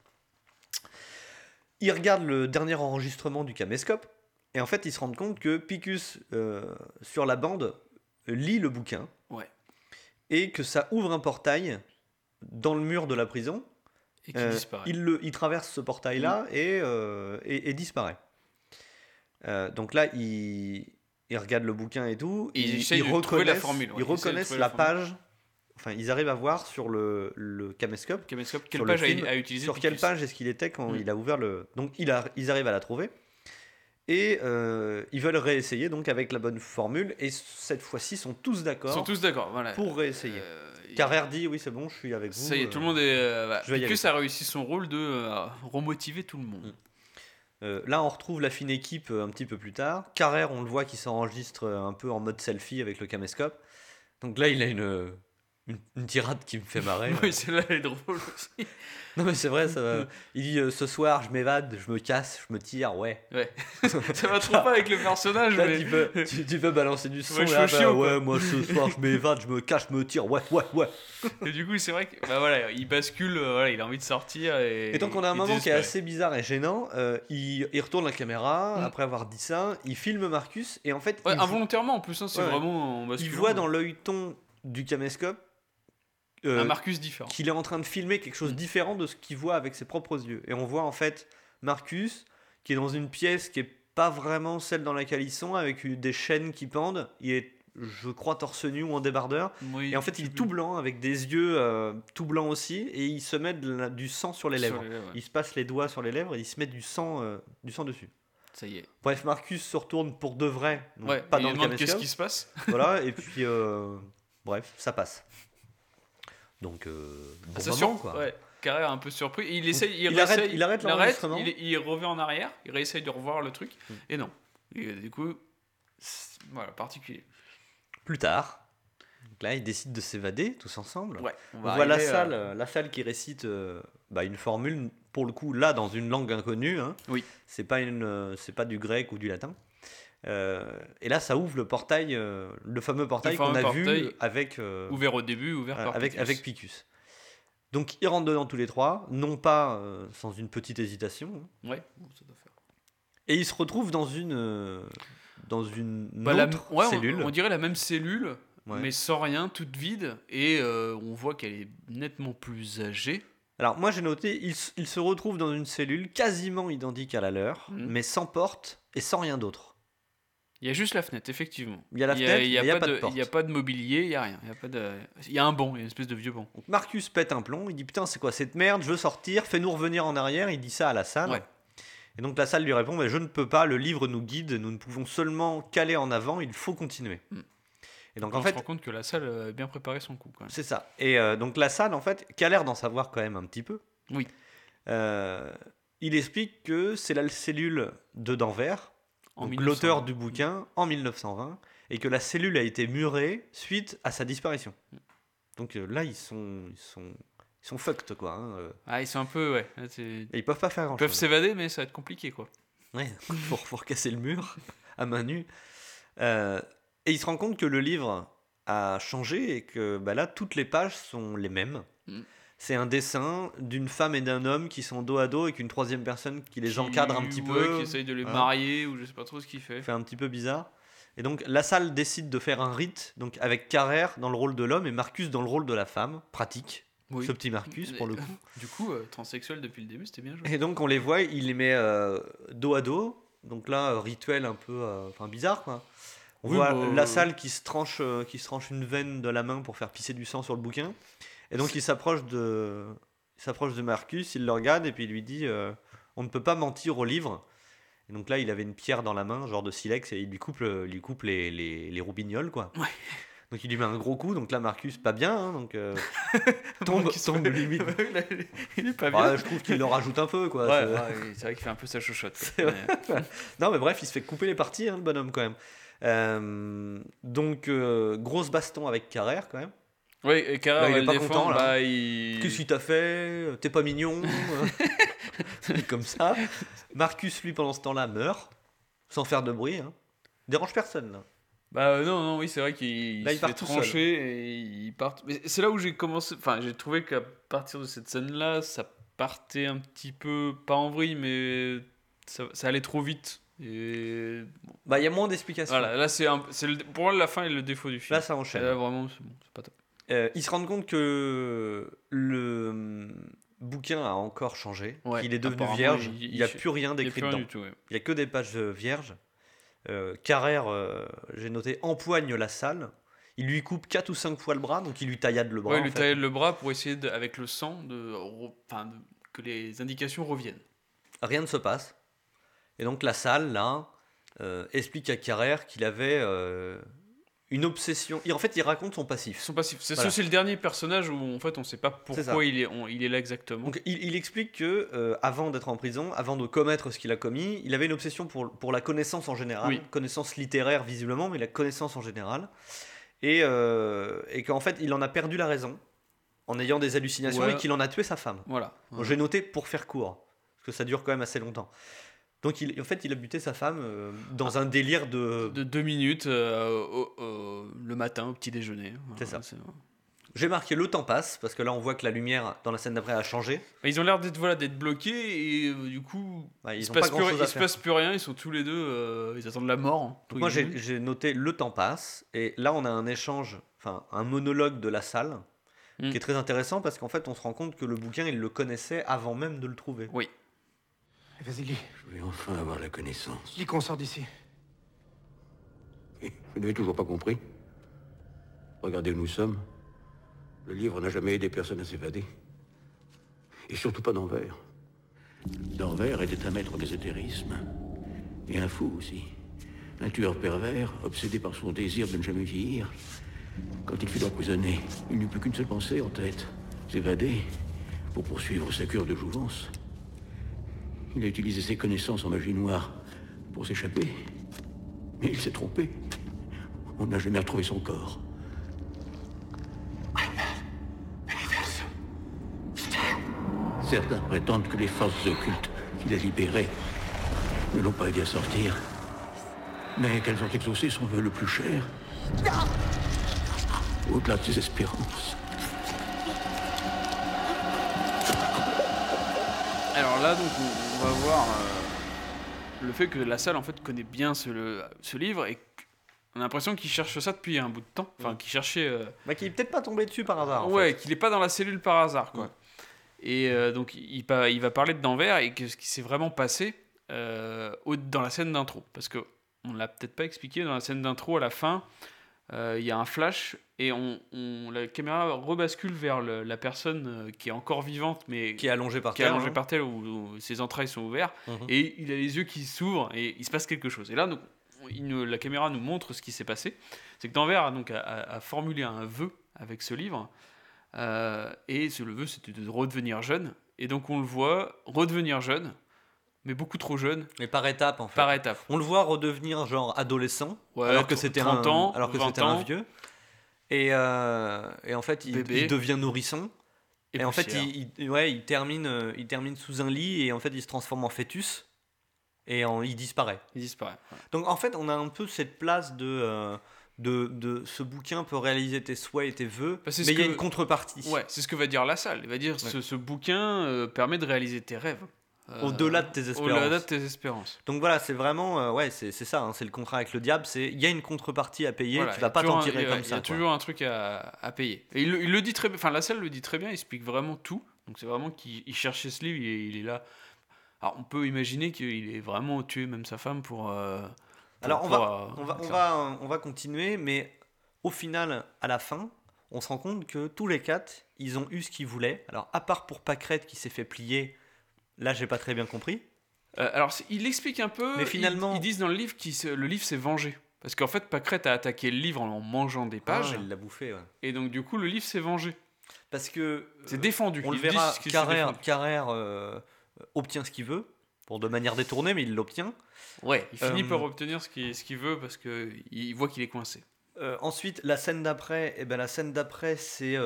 Ils regardent le dernier enregistrement du caméscope, et en fait, ils se rendent compte que Picus, sur la bande, lit le bouquin, Ouais. et que ça ouvre un portail dans le mur de la prison. Et qui Euh, disparaît. il, le, il traverse ce portail-là et, euh, et, et disparaît. Euh, donc là, il, il regarde le bouquin et tout. Et ils la formule, ouais, Ils reconnaissent la, page. Enfin, ils arrivent à voir sur le, le caméscope. Caméscope, quelle page a- film, a, utilisé Sur quelle page est-ce qu'il était quand Mm. il a ouvert le. Donc il a, ils arrivent à la trouver. Et euh, ils veulent réessayer donc avec la bonne formule. Et cette fois-ci, sont tous Ils d'accord sont tous d'accord, voilà. pour réessayer. Euh, Carrère dit oui, c'est bon, je suis avec vous. Ça y est, euh, tout le monde est. Euh, voilà. je vais y Picus aller. a réussi son rôle de euh, remotiver tout le monde. Mm. Euh, là, on retrouve la fine équipe euh, un petit peu plus tard. Carrère, on le voit qui s'enregistre euh, un peu en mode selfie avec le caméscope. Donc là, il a une, euh, une, une tirade qui me fait marrer. Oui, celle-là, elle est drôle aussi. non, mais c'est vrai, ça va. Il dit euh, Ce soir, je m'évade, je me casse, je me tire, ouais. Ouais. ça va trop pas avec le personnage, Là, mais. tu, peux, tu, tu peux balancer du son. Ouais, là, bah, ouais, moi ce soir, je m'évade, je me cache, je me tire, ouais, ouais, ouais. Et du coup, c'est vrai que bah voilà, il bascule, euh, voilà, il a envie de sortir. Et, Et donc, on a un moment qui est assez bizarre et gênant. Euh, il, il retourne la caméra Mm. après avoir dit ça. Il filme Marcus et en fait, Ouais, involontairement en plus, hein, c'est vraiment en il voit dans l'œil ton du caméscope euh, un Marcus différent. qu'il est en train de filmer quelque chose de différent de ce qu'il voit avec ses propres yeux. Et on voit en fait Marcus qui est dans une pièce qui est pas vraiment celle dans laquelle ils sont, avec des chaînes qui pendent. Il est, je crois, torse nu ou en débardeur. Oui, Et en fait, il est tout blanc avec des yeux euh, tout blancs aussi, et il se met de la- du sang sur les Sur lèvres. les lèvres, ouais. Il se passe les doigts sur les lèvres et il se met du sang, euh, du sang dessus. Ça y est. Bref, Marcus se retourne pour de vrai, donc Ouais, pas dans le qu'est-ce qui se passe. Voilà, et puis euh, bref, ça passe. Donc, euh, bon moment, sur- quoi. Ouais, Carré un peu surpris. Il essaye, il, il arrête- il arrête il, il revient en arrière, il réessaye de revoir le truc, Mm. et non. Et du coup, voilà, particulier. Plus tard, donc là, ils décident de s'évader tous ensemble. Ouais, On, voit la euh, salle, euh, la salle qui récite euh, bah, une formule, pour le coup, là, dans une langue inconnue. Hein. Oui. C'est pas, une, euh, c'est pas du grec ou du latin. Euh, et là, ça ouvre le portail, euh, le fameux portail qu'on a vu avec, euh, Ouvert au début, ouvert par avec, Picus. avec Picus. Donc, ils rentrent dedans tous les trois, non pas euh, sans une petite hésitation. hein. Ouais, ça doit faire. Et ils se retrouvent dans une, euh, dans une Bah, la- autre ouais, on- cellule. On, dirait la même cellule, Ouais. mais sans rien, toute vide, et euh, on voit qu'elle est nettement plus âgée. Alors moi j'ai noté, ils se retrouvent dans une cellule quasiment identique à la leur, Mhm. mais sans porte et sans rien d'autre. Il y a juste la fenêtre, effectivement. Il y a la fenêtre, il y a, y a pas, de il y a pas de mobilier, il y a rien. Il y a pas de, il y a un banc, il y a une espèce de vieux banc. Donc Marcus pète un plomb, il dit putain c'est quoi cette merde, je veux sortir, fais-nous revenir en arrière, il dit ça à la salle. Ouais. Et donc la salle lui répond mais je ne peux pas, le livre nous guide, nous ne pouvons seulement caler en avant, il faut continuer. Mm. Et donc on en se fait, rend compte que la salle a bien préparé son coup. C'est ça. Et euh, donc la salle en fait, qui a l'air d'en savoir quand même un petit peu, Oui. euh, il explique que c'est la cellule de Denver, En donc 1900. l'auteur du bouquin, en 1920, et que la cellule a été murée suite à sa disparition. Donc euh, là, ils sont, ils sont, ils sont fucked, quoi. hein, euh, Ah, ils sont un peu, ouais. là, c'est- et ils peuvent pas faire Ils grand peuvent chose. s'évader, mais ça va être compliqué, quoi. Ouais, pour, pour casser le mur à main nue. Euh, et il se rend compte que le livre a changé et que bah là, toutes les pages sont les mêmes. Mm. C'est un dessin d'une femme et d'un homme qui sont dos à dos avec une troisième personne qui les Qui- encadre un petit ouais, peu. Qui essaye de les marier ou je sais pas trop ce qu'il fait. fait un petit peu bizarre. Et donc la salle décide de faire un rite, donc avec Carrère dans le rôle de l'homme et Marcus dans le rôle de la femme. Pratique, Oui. ce petit Marcus pour le coup. Du coup, euh, transsexuel depuis le début, c'était bien joué. Et donc on les voit, il les met euh, dos à dos. Donc là, euh, rituel un peu, enfin bizarre quoi. On Oui, voit bah, la salle qui se tranche, qui se tranche une veine de la main pour faire pisser du sang sur le bouquin. Et donc il s'approche de, il s'approche de Marcus, il le regarde et puis il lui dit, euh, on ne peut pas mentir au livre. Et donc là, il avait une pierre dans la main, genre de silex, et il lui coupe, le- il lui coupe les, les, les roubignoles quoi. Ouais. Donc il lui met un gros coup. Donc là, Marcus pas bien, hein, donc euh, tombe, se- tombe limite. il est pas Ouais, bien. je trouve qu'il le rajoute un peu quoi. Ouais, C'est- ouais, c'est vrai qu'il fait un peu sa vrai. Mais- Non, mais bref, il se fait couper les parties, hein, le bonhomme, quand même. Euh, donc, euh, grosse baston avec Carrère, quand même. Oui, et Carrère il est pas défendre, content, là. bah, il... Qu'est-ce qu'il t'a fait? T'es pas mignon dit Comme ça. Marcus, lui, pendant ce temps-là, meurt, sans faire de bruit. Hein. Dérange personne, là. Bah euh, non, non, oui, c'est vrai qu'il se part fait trancher et il part. C'est là où j'ai commencé. Enfin, j'ai trouvé qu'à partir de cette scène-là, ça partait un petit peu, pas en vrille, mais ça, ça allait trop vite. Et bon, Bah, il y a moins d'explications. voilà, là, c'est un... c'est le... pour moi la fin est le défaut du film. Là, ça enchaîne. Là, vraiment, c'est bon, c'est pas top. Euh, ils se rendent compte que le hum, bouquin a encore changé, Ouais, qu'il est devenu vierge, il- n'y a plus rien d'écrit dedans. du tout, ouais. Il n'y a que des pages euh, vierges. Euh, Carrère, euh, j'ai noté, empoigne la salle. Il lui coupe 4 ou 5 fois le bras, donc il lui taillade le bras. Ouais, il lui taille le bras pour essayer, de, avec le sang, de, re- enfin, de- que les indications reviennent. Rien ne se passe. Et donc la salle, là, explique à Carrère qu'il avait une obsession. Et en fait, il raconte son passif. Son passif. C'est Voilà. c'est le dernier personnage où en fait on sait pas pourquoi il est, on- il est là exactement. Donc il, il explique que euh, avant d'être en prison, avant de commettre ce qu'il a commis, il avait une obsession pour, pour la connaissance en général, Oui. connaissance littéraire visiblement, mais la connaissance en général, et, euh, et qu'en fait il en a perdu la raison en ayant des hallucinations Ouais. et qu'il en a tué sa femme. Voilà. J'ai noté pour faire court, parce que ça dure quand même assez longtemps. Donc il, en fait il a buté sa femme euh, dans un délire de... De deux minutes euh, au- au- le matin au petit déjeuner. C'est ça. J'ai marqué le temps passe, parce que là on voit que la lumière dans la scène d'après a changé. Ils ont l'air d'être voilà d'être bloqués et euh, du coup Ouais, il ils se passe pas plus, il se faire. passe plus rien. Ils sont tous les deux, euh, ils attendent la mort. Donc moi j'ai noté le temps passe et là on a un échange, enfin un monologue de la salle Mm. qui est très intéressant parce qu'en fait on se rend compte que le bouquin il le connaissait avant même de le trouver. Oui. Vas-y, lis. Je vais enfin avoir la connaissance. Lis qu'on sort d'ici. Vous n'avez toujours pas compris Regardez où nous sommes. Le livre n'a jamais aidé personne à s'évader. Et surtout pas d'Anvers. D'Anvers était un maître d'ésotérisme. Et un fou aussi. Un tueur pervers, obsédé par son désir de ne jamais vieillir. Quand il fut emprisonné, il n'eut plus qu'une seule pensée en tête. S'évader pour poursuivre sa cure de jouvence. Il a utilisé ses connaissances en magie noire pour s'échapper. Mais il s'est trompé. On n'a jamais retrouvé son corps. Certains prétendent que les forces occultes qu'il a libérées ne l'ont pas aidé à sortir. Mais qu'elles ont exaucé son vœu le plus cher. Au-delà de ses espérances. Là donc on, on va voir euh, le fait que la salle en fait connaît bien ce, le- ce livre et on a l'impression qu'il cherche ça depuis un bout de temps. Enfin qu'il cherchait. euh, Bah, qui est peut-être pas tombé dessus par hasard. en ouais, qu'il n'est pas dans la cellule par hasard, quoi. Et euh, donc, il, va parler de d'Anvers et que ce qui s'est vraiment passé euh, dans la scène d'intro. Parce que on l'a peut-être pas expliqué, dans la scène d'intro, à la fin, il y a un flash et on, on- la caméra rebascule vers le- la personne euh, qui est encore vivante, mais Qui est allongé par terre. allongée hein. par terre où, où ses entrailles sont ouvertes Mhm. et il a les yeux qui s'ouvrent et il se passe quelque chose. Et là, donc, il nous- la caméra nous montre ce qui s'est passé. C'est que Danvers a, donc, a, a- a formulé un vœu avec ce livre euh, et ce le vœu c'était de redevenir jeune. Et donc on le voit redevenir jeune, mais beaucoup trop jeune, Mais par étapes en fait. par étape. On le voit redevenir genre adolescent, Ouais, alors que c'était 30 un, ans, alors que 20 c'était un vieux. Et, euh, et en fait, il, devient nourrisson. Et, en fait, il, il- ouais, il, termine, euh, il termine sous un lit et en fait, il se transforme en fœtus et en- il disparaît. il disparaît. Donc en fait, on a un peu cette place de, euh, de, de ce bouquin peut réaliser tes souhaits et tes vœux, Bah, mais il y a une contrepartie. Ouais, c'est ce que va dire la salle. Il va dire ce, ce bouquin euh, permet de réaliser tes rêves. Euh, Au-delà de tes espérances. Au-delà de tes espérances. Donc voilà, c'est vraiment, euh, ouais, c'est ça, hein, c'est le contrat avec le diable, c'est il y a une contrepartie à payer, Voilà, tu vas pas t'en un- tirer y comme Il y ça. a toujours un truc à, à payer. Et il, le- il le dit très bien, enfin la salle le dit très bien, il explique vraiment tout. Donc c'est vraiment qu'il il cherchait ce livre, il est, il est là. Alors on peut imaginer qu'il est vraiment tué même sa femme pour. euh, pour- Alors on pour, va, euh, on, va, on, ça. va, on va continuer, mais au final, à la fin, on se rend compte que tous les quatre, ils ont eu ce qu'ils voulaient. Alors à part pour Pâquerette qui s'est fait plier, là j'ai pas très bien compris. Euh, alors c'est- il explique un peu. Mais finalement- ils, disent dans le livre que le livre s'est vengé. Parce qu'en fait, Pâquerette a attaqué le livre en mangeant des pages. Ah, il l'a bouffé, ouais. Et donc, du coup, le livre s'est vengé. Parce que C'est euh, défendu. on le Ils disent verra, c'est Carrère, euh, obtient ce qu'il veut, pour de manière détournée, mais il l'obtient. Ouais, il finit par obtenir ce qu'il qu'il veut parce qu'il voit qu'il est coincé. Ensuite, la scène d'après, eh ben, la scène d'après, c'est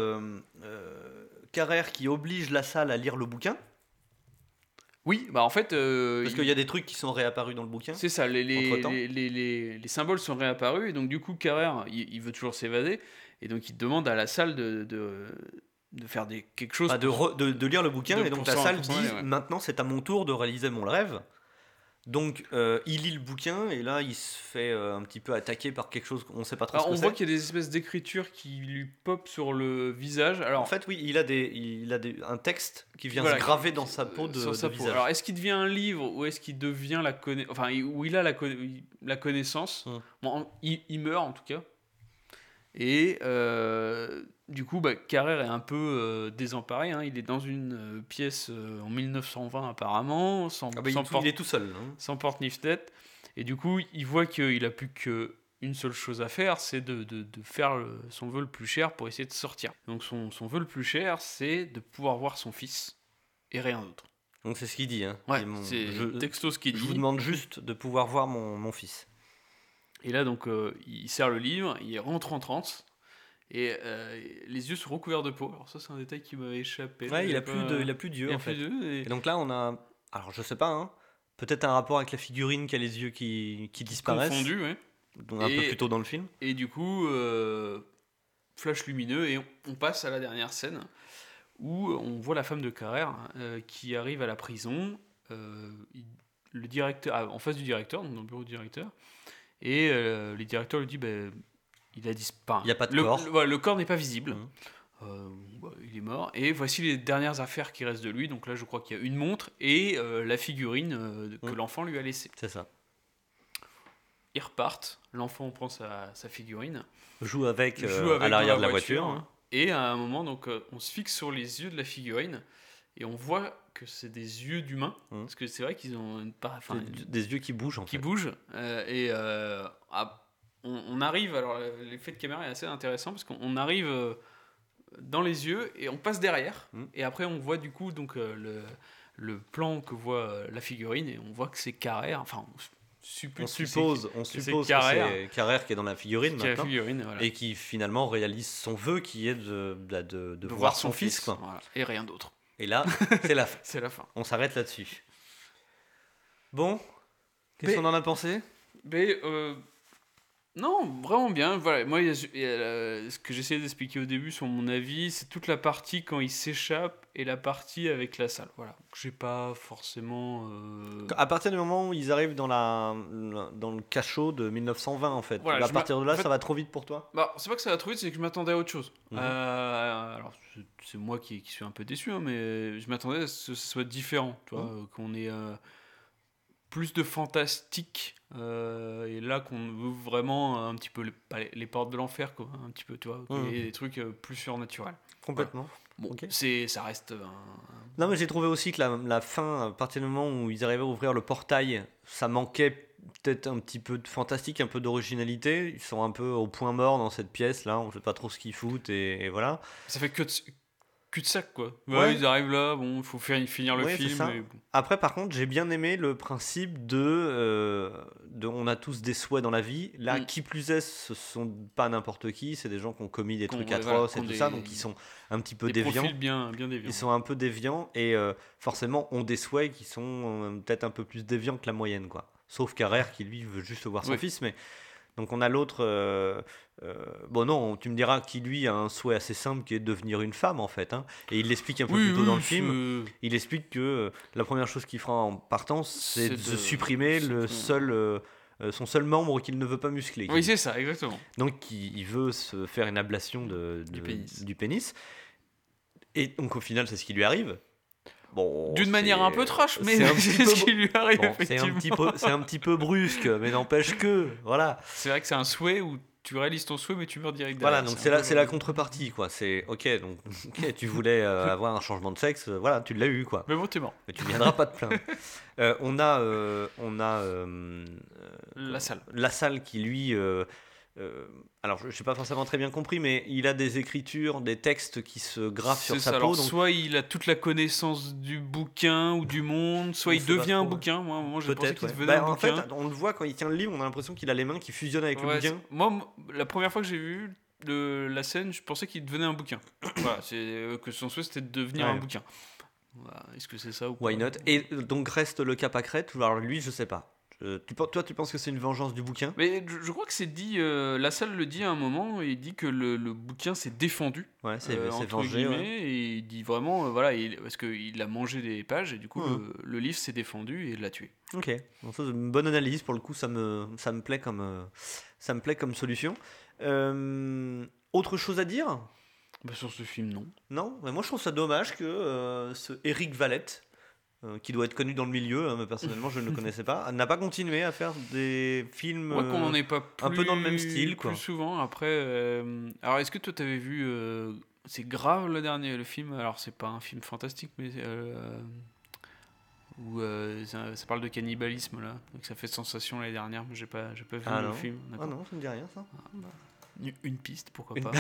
Carrère qui oblige la salle à lire le bouquin. Oui, bah en fait. euh, Parce il- qu'il y a des trucs qui sont réapparus dans le bouquin. C'est ça, les, les, les, les, les- les symboles sont réapparus, et donc du coup, Carrère, il, il veut toujours s'évader, et donc il demande à la salle de, de, de faire des, quelque chose. Bah, de, re- de, lire le bouquin, et donc la salle dit ouais. maintenant c'est à mon tour de réaliser mon rêve. Donc euh, il lit le bouquin, et là il se fait euh, un petit peu attaquer par quelque chose qu'on ne sait pas trop Alors, ce on voit qu'il y a des espèces d'écritures qui lui pop sur le visage. Alors, En fait, oui, il a, des, il a des, un texte qui vient Voilà, se graver dans sa peau de, sur de sa peau. visage. Alors, est-ce qu'il devient un livre ou est-ce qu'il devient la connaissance Enfin, où il a la, conna- la connaissance? Hmm. Bon, il, il meurt en tout cas. Et euh, du coup, bah, Carrère est un peu euh, désemparé. hein. Il est dans une euh, pièce euh, en 1920 apparemment, sans, Ah bah, il, sans tout- porte, il est tout seul. hein. sans porte ni fenêtre. Et du coup, il voit qu'il a plus qu'une seule chose à faire, c'est de, de- de faire son vœu le plus cher pour essayer de sortir. Donc son, son vœu le plus cher, c'est de pouvoir voir son fils et rien d'autre. Donc c'est ce qu'il dit. Hein. Ouais, Il- c'est je, texto ce qu'il je vous dit. demande juste de pouvoir voir mon, mon fils. Et là, donc, il serre le livre, il rentre en transe, et euh, les yeux sont recouverts de peau. Alors ça, c'est un détail qui m'avait échappé. Ouais, il J'avais a plus de, il a plus d'yeux il en fait. et- Et donc là, on a. Alors, je sais pas, hein. Peut-être un rapport avec la figurine qui a les yeux qui, qui disparaissent. confondu, ouais. Donc un peu plus tôt dans le film. Et du coup, euh, flash lumineux, et on, on passe à la dernière scène où on voit la femme de Carrère euh, qui arrive à la prison, il- le directeur, ah, en face du directeur, donc dans le bureau du directeur, et le directeur lui dit ben, il a disparu. Il y a pas de le, corps. Le, corps n'est pas visible. Mhm. Euh, bah, il est mort. Et voici les dernières affaires qui restent de lui. Donc là, je crois qu'il y a une montre et euh, la figurine euh, que Mhm. l'enfant lui a laissée. C'est ça. Ils repartent. L'enfant prend sa, sa figurine. Joue avec, joue avec à l'arrière de la voiture. hein. hein. Et à un moment, donc, on se fixe sur les yeux de la figurine et on voit que c'est des yeux d'humains. Mhm. Parce que c'est vrai qu'ils ont une enfin, Des, des yeux qui bougent en qui fait. bougent. et ah, on, on arrive, alors euh, l'effet de caméra est assez intéressant parce qu'on arrive euh, dans les yeux et on passe derrière. Mhm. Et après, on voit du coup donc, euh, le, le plan que voit la figurine et on voit que c'est Carrère. Enfin, on suppose On que c'est- suppose, on que c'est suppose que Carrère. c'est Carrère qui est dans la figurine la maintenant. figurine. Voilà. Et qui finalement réalise son vœu qui est de, de, de- de De voir, son fils. quoi. Voilà. Et rien d'autre. Et là, c'est la fin. C'est la fin. On s'arrête là-dessus. Bon, qu'est-ce qu'on en a pensé? Mais euh, non, vraiment bien. Voilà, moi, il y a- il y a, euh, ce que j'essayais d'expliquer au début sur mon avis, c'est toute la partie quand il s'échappe et la partie avec la salle. Voilà, j'ai pas forcément. euh, À partir du moment où ils arrivent dans, la, dans le cachot de 1920, en fait. Voilà, à partir de là, en fait- ça va trop vite pour toi? Bah, c'est pas que ça va trop vite, c'est que je m'attendais à autre chose. Mhm. Euh, alors, c'est- moi qui, qui suis un peu déçu, hein, mais je m'attendais à ce que ce soit différent, tu vois, Mhm. euh, qu'on ait plus de fantastique, euh, et là qu'on veut vraiment un petit peu les, pas les- portes de l'enfer, quoi, un petit peu, tu vois, des trucs euh, plus surnaturels. Complètement. Bon, c'est, ça reste un- Non, mais j'ai trouvé aussi que la, la fin, à partir du moment où ils arrivaient à ouvrir le portail, ça manquait peut-être un petit peu de fantastique, un peu d'originalité. Ils sont un peu au point mort dans cette pièce, là, on sait pas trop ce qu'ils foutent, et, et voilà. Ça fait que de, sac, quoi. Ouais. Ouais, ils arrivent là, bon, il faut finir le Ouais, film. ça. et bon. Après, par contre, j'ai bien aimé le principe de, euh, de on a tous des souhaits dans la vie. Là, Mm. qui plus est, ce sont pas n'importe qui, c'est des gens qui ont commis des trucs atroces voilà, et tout des- ça, donc ils sont un petit peu Des déviants. bien, bien déviants. Ils sont un peu déviants et euh, forcément ont des souhaits qui sont euh, peut-être un peu plus déviants que la moyenne, quoi. Sauf Carrère qui lui veut juste voir son fils, mais Donc on a l'autre. euh, euh, bon non, tu me diras qui lui a un souhait assez simple qui est de devenir une femme en fait. hein. Et il l'explique un peu Oui, plus tôt oui, dans le film. Il explique que euh, la première chose qu'il fera en partant, c'est de, de- supprimer le seul, euh, son seul membre qu'il ne veut pas muscler. Oui, c'est ça, exactement. Donc il, il veut se faire une ablation de, Du pénis. du pénis. Et donc au final, c'est ce qui lui arrive. Bon, D'une manière un peu trash, mais c'est un c'est petit peu ce qui lui arrive, Bon, c'est un petit peu, un petit peu brusque, mais n'empêche que, voilà. C'est vrai que c'est un souhait où tu réalises ton souhait, mais tu meurs direct Voilà, donc c'est la, c'est la contrepartie, quoi. C'est ok, donc ok, tu voulais euh, avoir un changement de sexe, euh, voilà, tu l'as eu, quoi. Mais bon, t'es mort. Mais tu viendras pas te plaindre. Euh, on a, euh, on a La salle. la salle qui lui, euh, alors je n'ai pas forcément très bien compris, mais il a des écritures, des textes qui se gravent sur sa ça. peau. Alors, donc- soit il a toute la connaissance du bouquin ou du monde, soit On il devient un bouquin. Moi, moi je pensais qu'il ouais. devenait Bah, un en fait, bouquin. on le voit quand il tient le livre, on a l'impression qu'il a les mains qui fusionnent avec le bouquin. Moi, la première fois que j'ai vu le- la scène, je pensais qu'il devenait un bouquin. voilà, euh, que son souhait c'était de devenir Ouais. un bouquin. Voilà, Est-ce que c'est ça ou Why not? Et donc reste le cap à crête. Alors lui, je sais pas. Euh, tu, toi, tu penses que c'est une vengeance du bouquin? Mais je, je crois que c'est dit, euh, la salle le dit à un moment, il dit que le, le bouquin s'est défendu. Ouais, c'est euh, vengé. ouais. Et il dit vraiment, euh, voilà, il- parce qu'il a mangé des pages, et du coup, Mhm. le, le livre s'est défendu et l'a tué. Ok, ça, une bonne analyse pour le coup, ça me, ça me plaît comme, euh, ça me plaît comme solution. Autre chose à dire? Bah, sur ce film, non. Non, mais moi je trouve ça dommage que ce Eric Valette, euh, qui doit être connu dans le milieu, hein, mais personnellement je ne le connaissais pas, n'a pas continué à faire des films. Ouais, qu'on euh, est pas plus, un peu dans le même style, quoi. Plus souvent. Après, euh, alors est-ce que toi t'avais vu euh, C'est grave le dernier, le film? Alors c'est pas un film fantastique, mais euh, où euh, ça, ça parle de cannibalisme là. Donc ça fait sensation l'année dernière, mais j'ai pas, j'ai pas vu Ah le non. film. Ah non, ça me dit rien ça. Une- Une piste, pourquoi pas.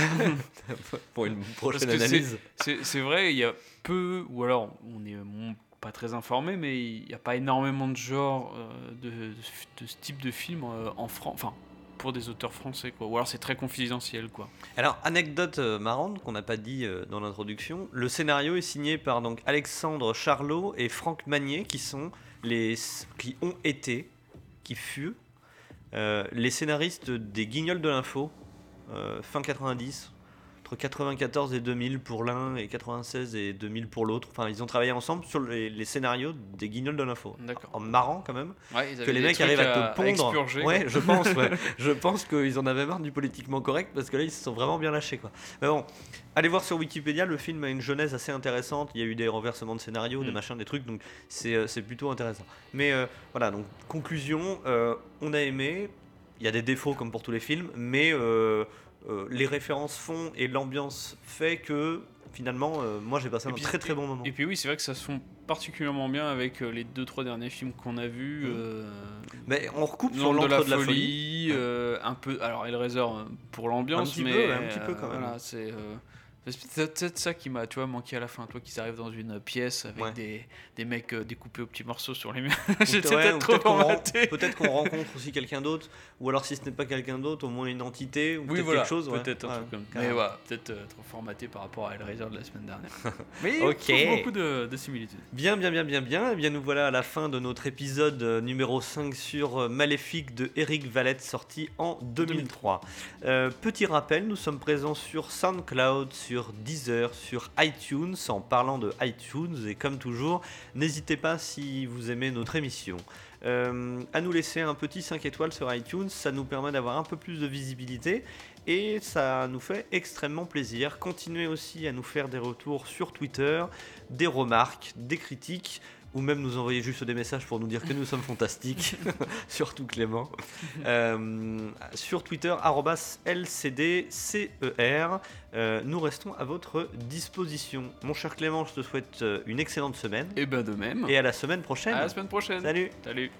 pour une prochaine analyse. C'est vrai, il y a peu, ou alors on est pas très informé, mais il n'y a pas énormément de genres euh, de, ce type de film euh, en France, enfin pour des auteurs français quoi. Ou alors c'est très confidentiel quoi. Alors, anecdote euh, marrante qu'on n'a pas dit dans l'introduction, le scénario est signé par donc Alexandre Charlot et Franck Magnier, qui sont les qui ont été, qui furent les scénaristes des Guignols de l'info fin 90, entre 94 et 2000 pour l'un et 96 et 2000 pour l'autre. Enfin, ils ont travaillé ensemble sur les, les scénarios des Guignols de l'info. D'accord. En marrant quand même Ouais, ils que les mecs arrivent à, te pondre. ouais, quoi. je pense. ouais. je pense qu'ils en avaient marre du politiquement correct parce que là ils se sont vraiment bien lâchés quoi. Mais bon, allez voir sur Wikipédia, le film a une genèse assez intéressante. Il y a eu des renversements de scénarios, des Mm. machins, des trucs, donc c'est euh, c'est plutôt intéressant. Mais euh, voilà, donc conclusion, euh, on a aimé. Il y a des défauts comme pour tous les films, mais euh, euh, les références font et l'ambiance fait que finalement, euh, moi j'ai passé un puis- très très bon moment. Et puis oui, c'est vrai que ça se font particulièrement bien avec euh, les deux trois derniers films qu'on a vus. Mm. euh, Mais on recoupe sur l'entre de la folie, folie. Ouais. un peu. Alors Hellraiser pour l'ambiance, Un petit mais peu, ouais, un petit peu quand même. Voilà, c'est c'est peut-être ça qui m'a, tu vois, manqué à la fin. Toi, qui arrivent dans une pièce avec Ouais. des, des mecs euh, découpés aux petits morceaux sur les murs. J'étais ouais, peut-être trop formaté. peut-être qu'on rencontre aussi quelqu'un d'autre, ou alors si ce n'est pas quelqu'un d'autre, au moins une entité, ou Oui, peut-être voilà, quelque chose. ouais. peut-être un Ouais, truc comme Mais carrément. voilà, peut-être euh, trop formaté par rapport à Hellraiser de la semaine dernière. Mais Ok. je trouve beaucoup de, de similitudes. Bien, bien, bien, bien, bien. Eh bien, nous voilà à la fin de notre épisode euh, numéro 5 sur euh, Maléfique de Eric Valette, sorti en 2003. Euh, petit rappel, nous sommes présents sur SoundCloud, sur Deezer, sur iTunes, en parlant de iTunes, et comme toujours, n'hésitez pas si vous aimez notre émission. euh, à nous laisser un petit 5 étoiles sur iTunes, ça nous permet d'avoir un peu plus de visibilité et ça nous fait extrêmement plaisir. Continuez aussi à nous faire des retours sur Twitter, des remarques, des critiques ou même nous envoyer juste des messages pour nous dire que nous sommes fantastiques, surtout Clément. Euh, sur Twitter, LCDCER, euh, nous restons à votre disposition. Mon cher Clément, je te souhaite euh, une excellente semaine Et ben de même. et à la semaine prochaine. à la semaine prochaine. Salut Salut.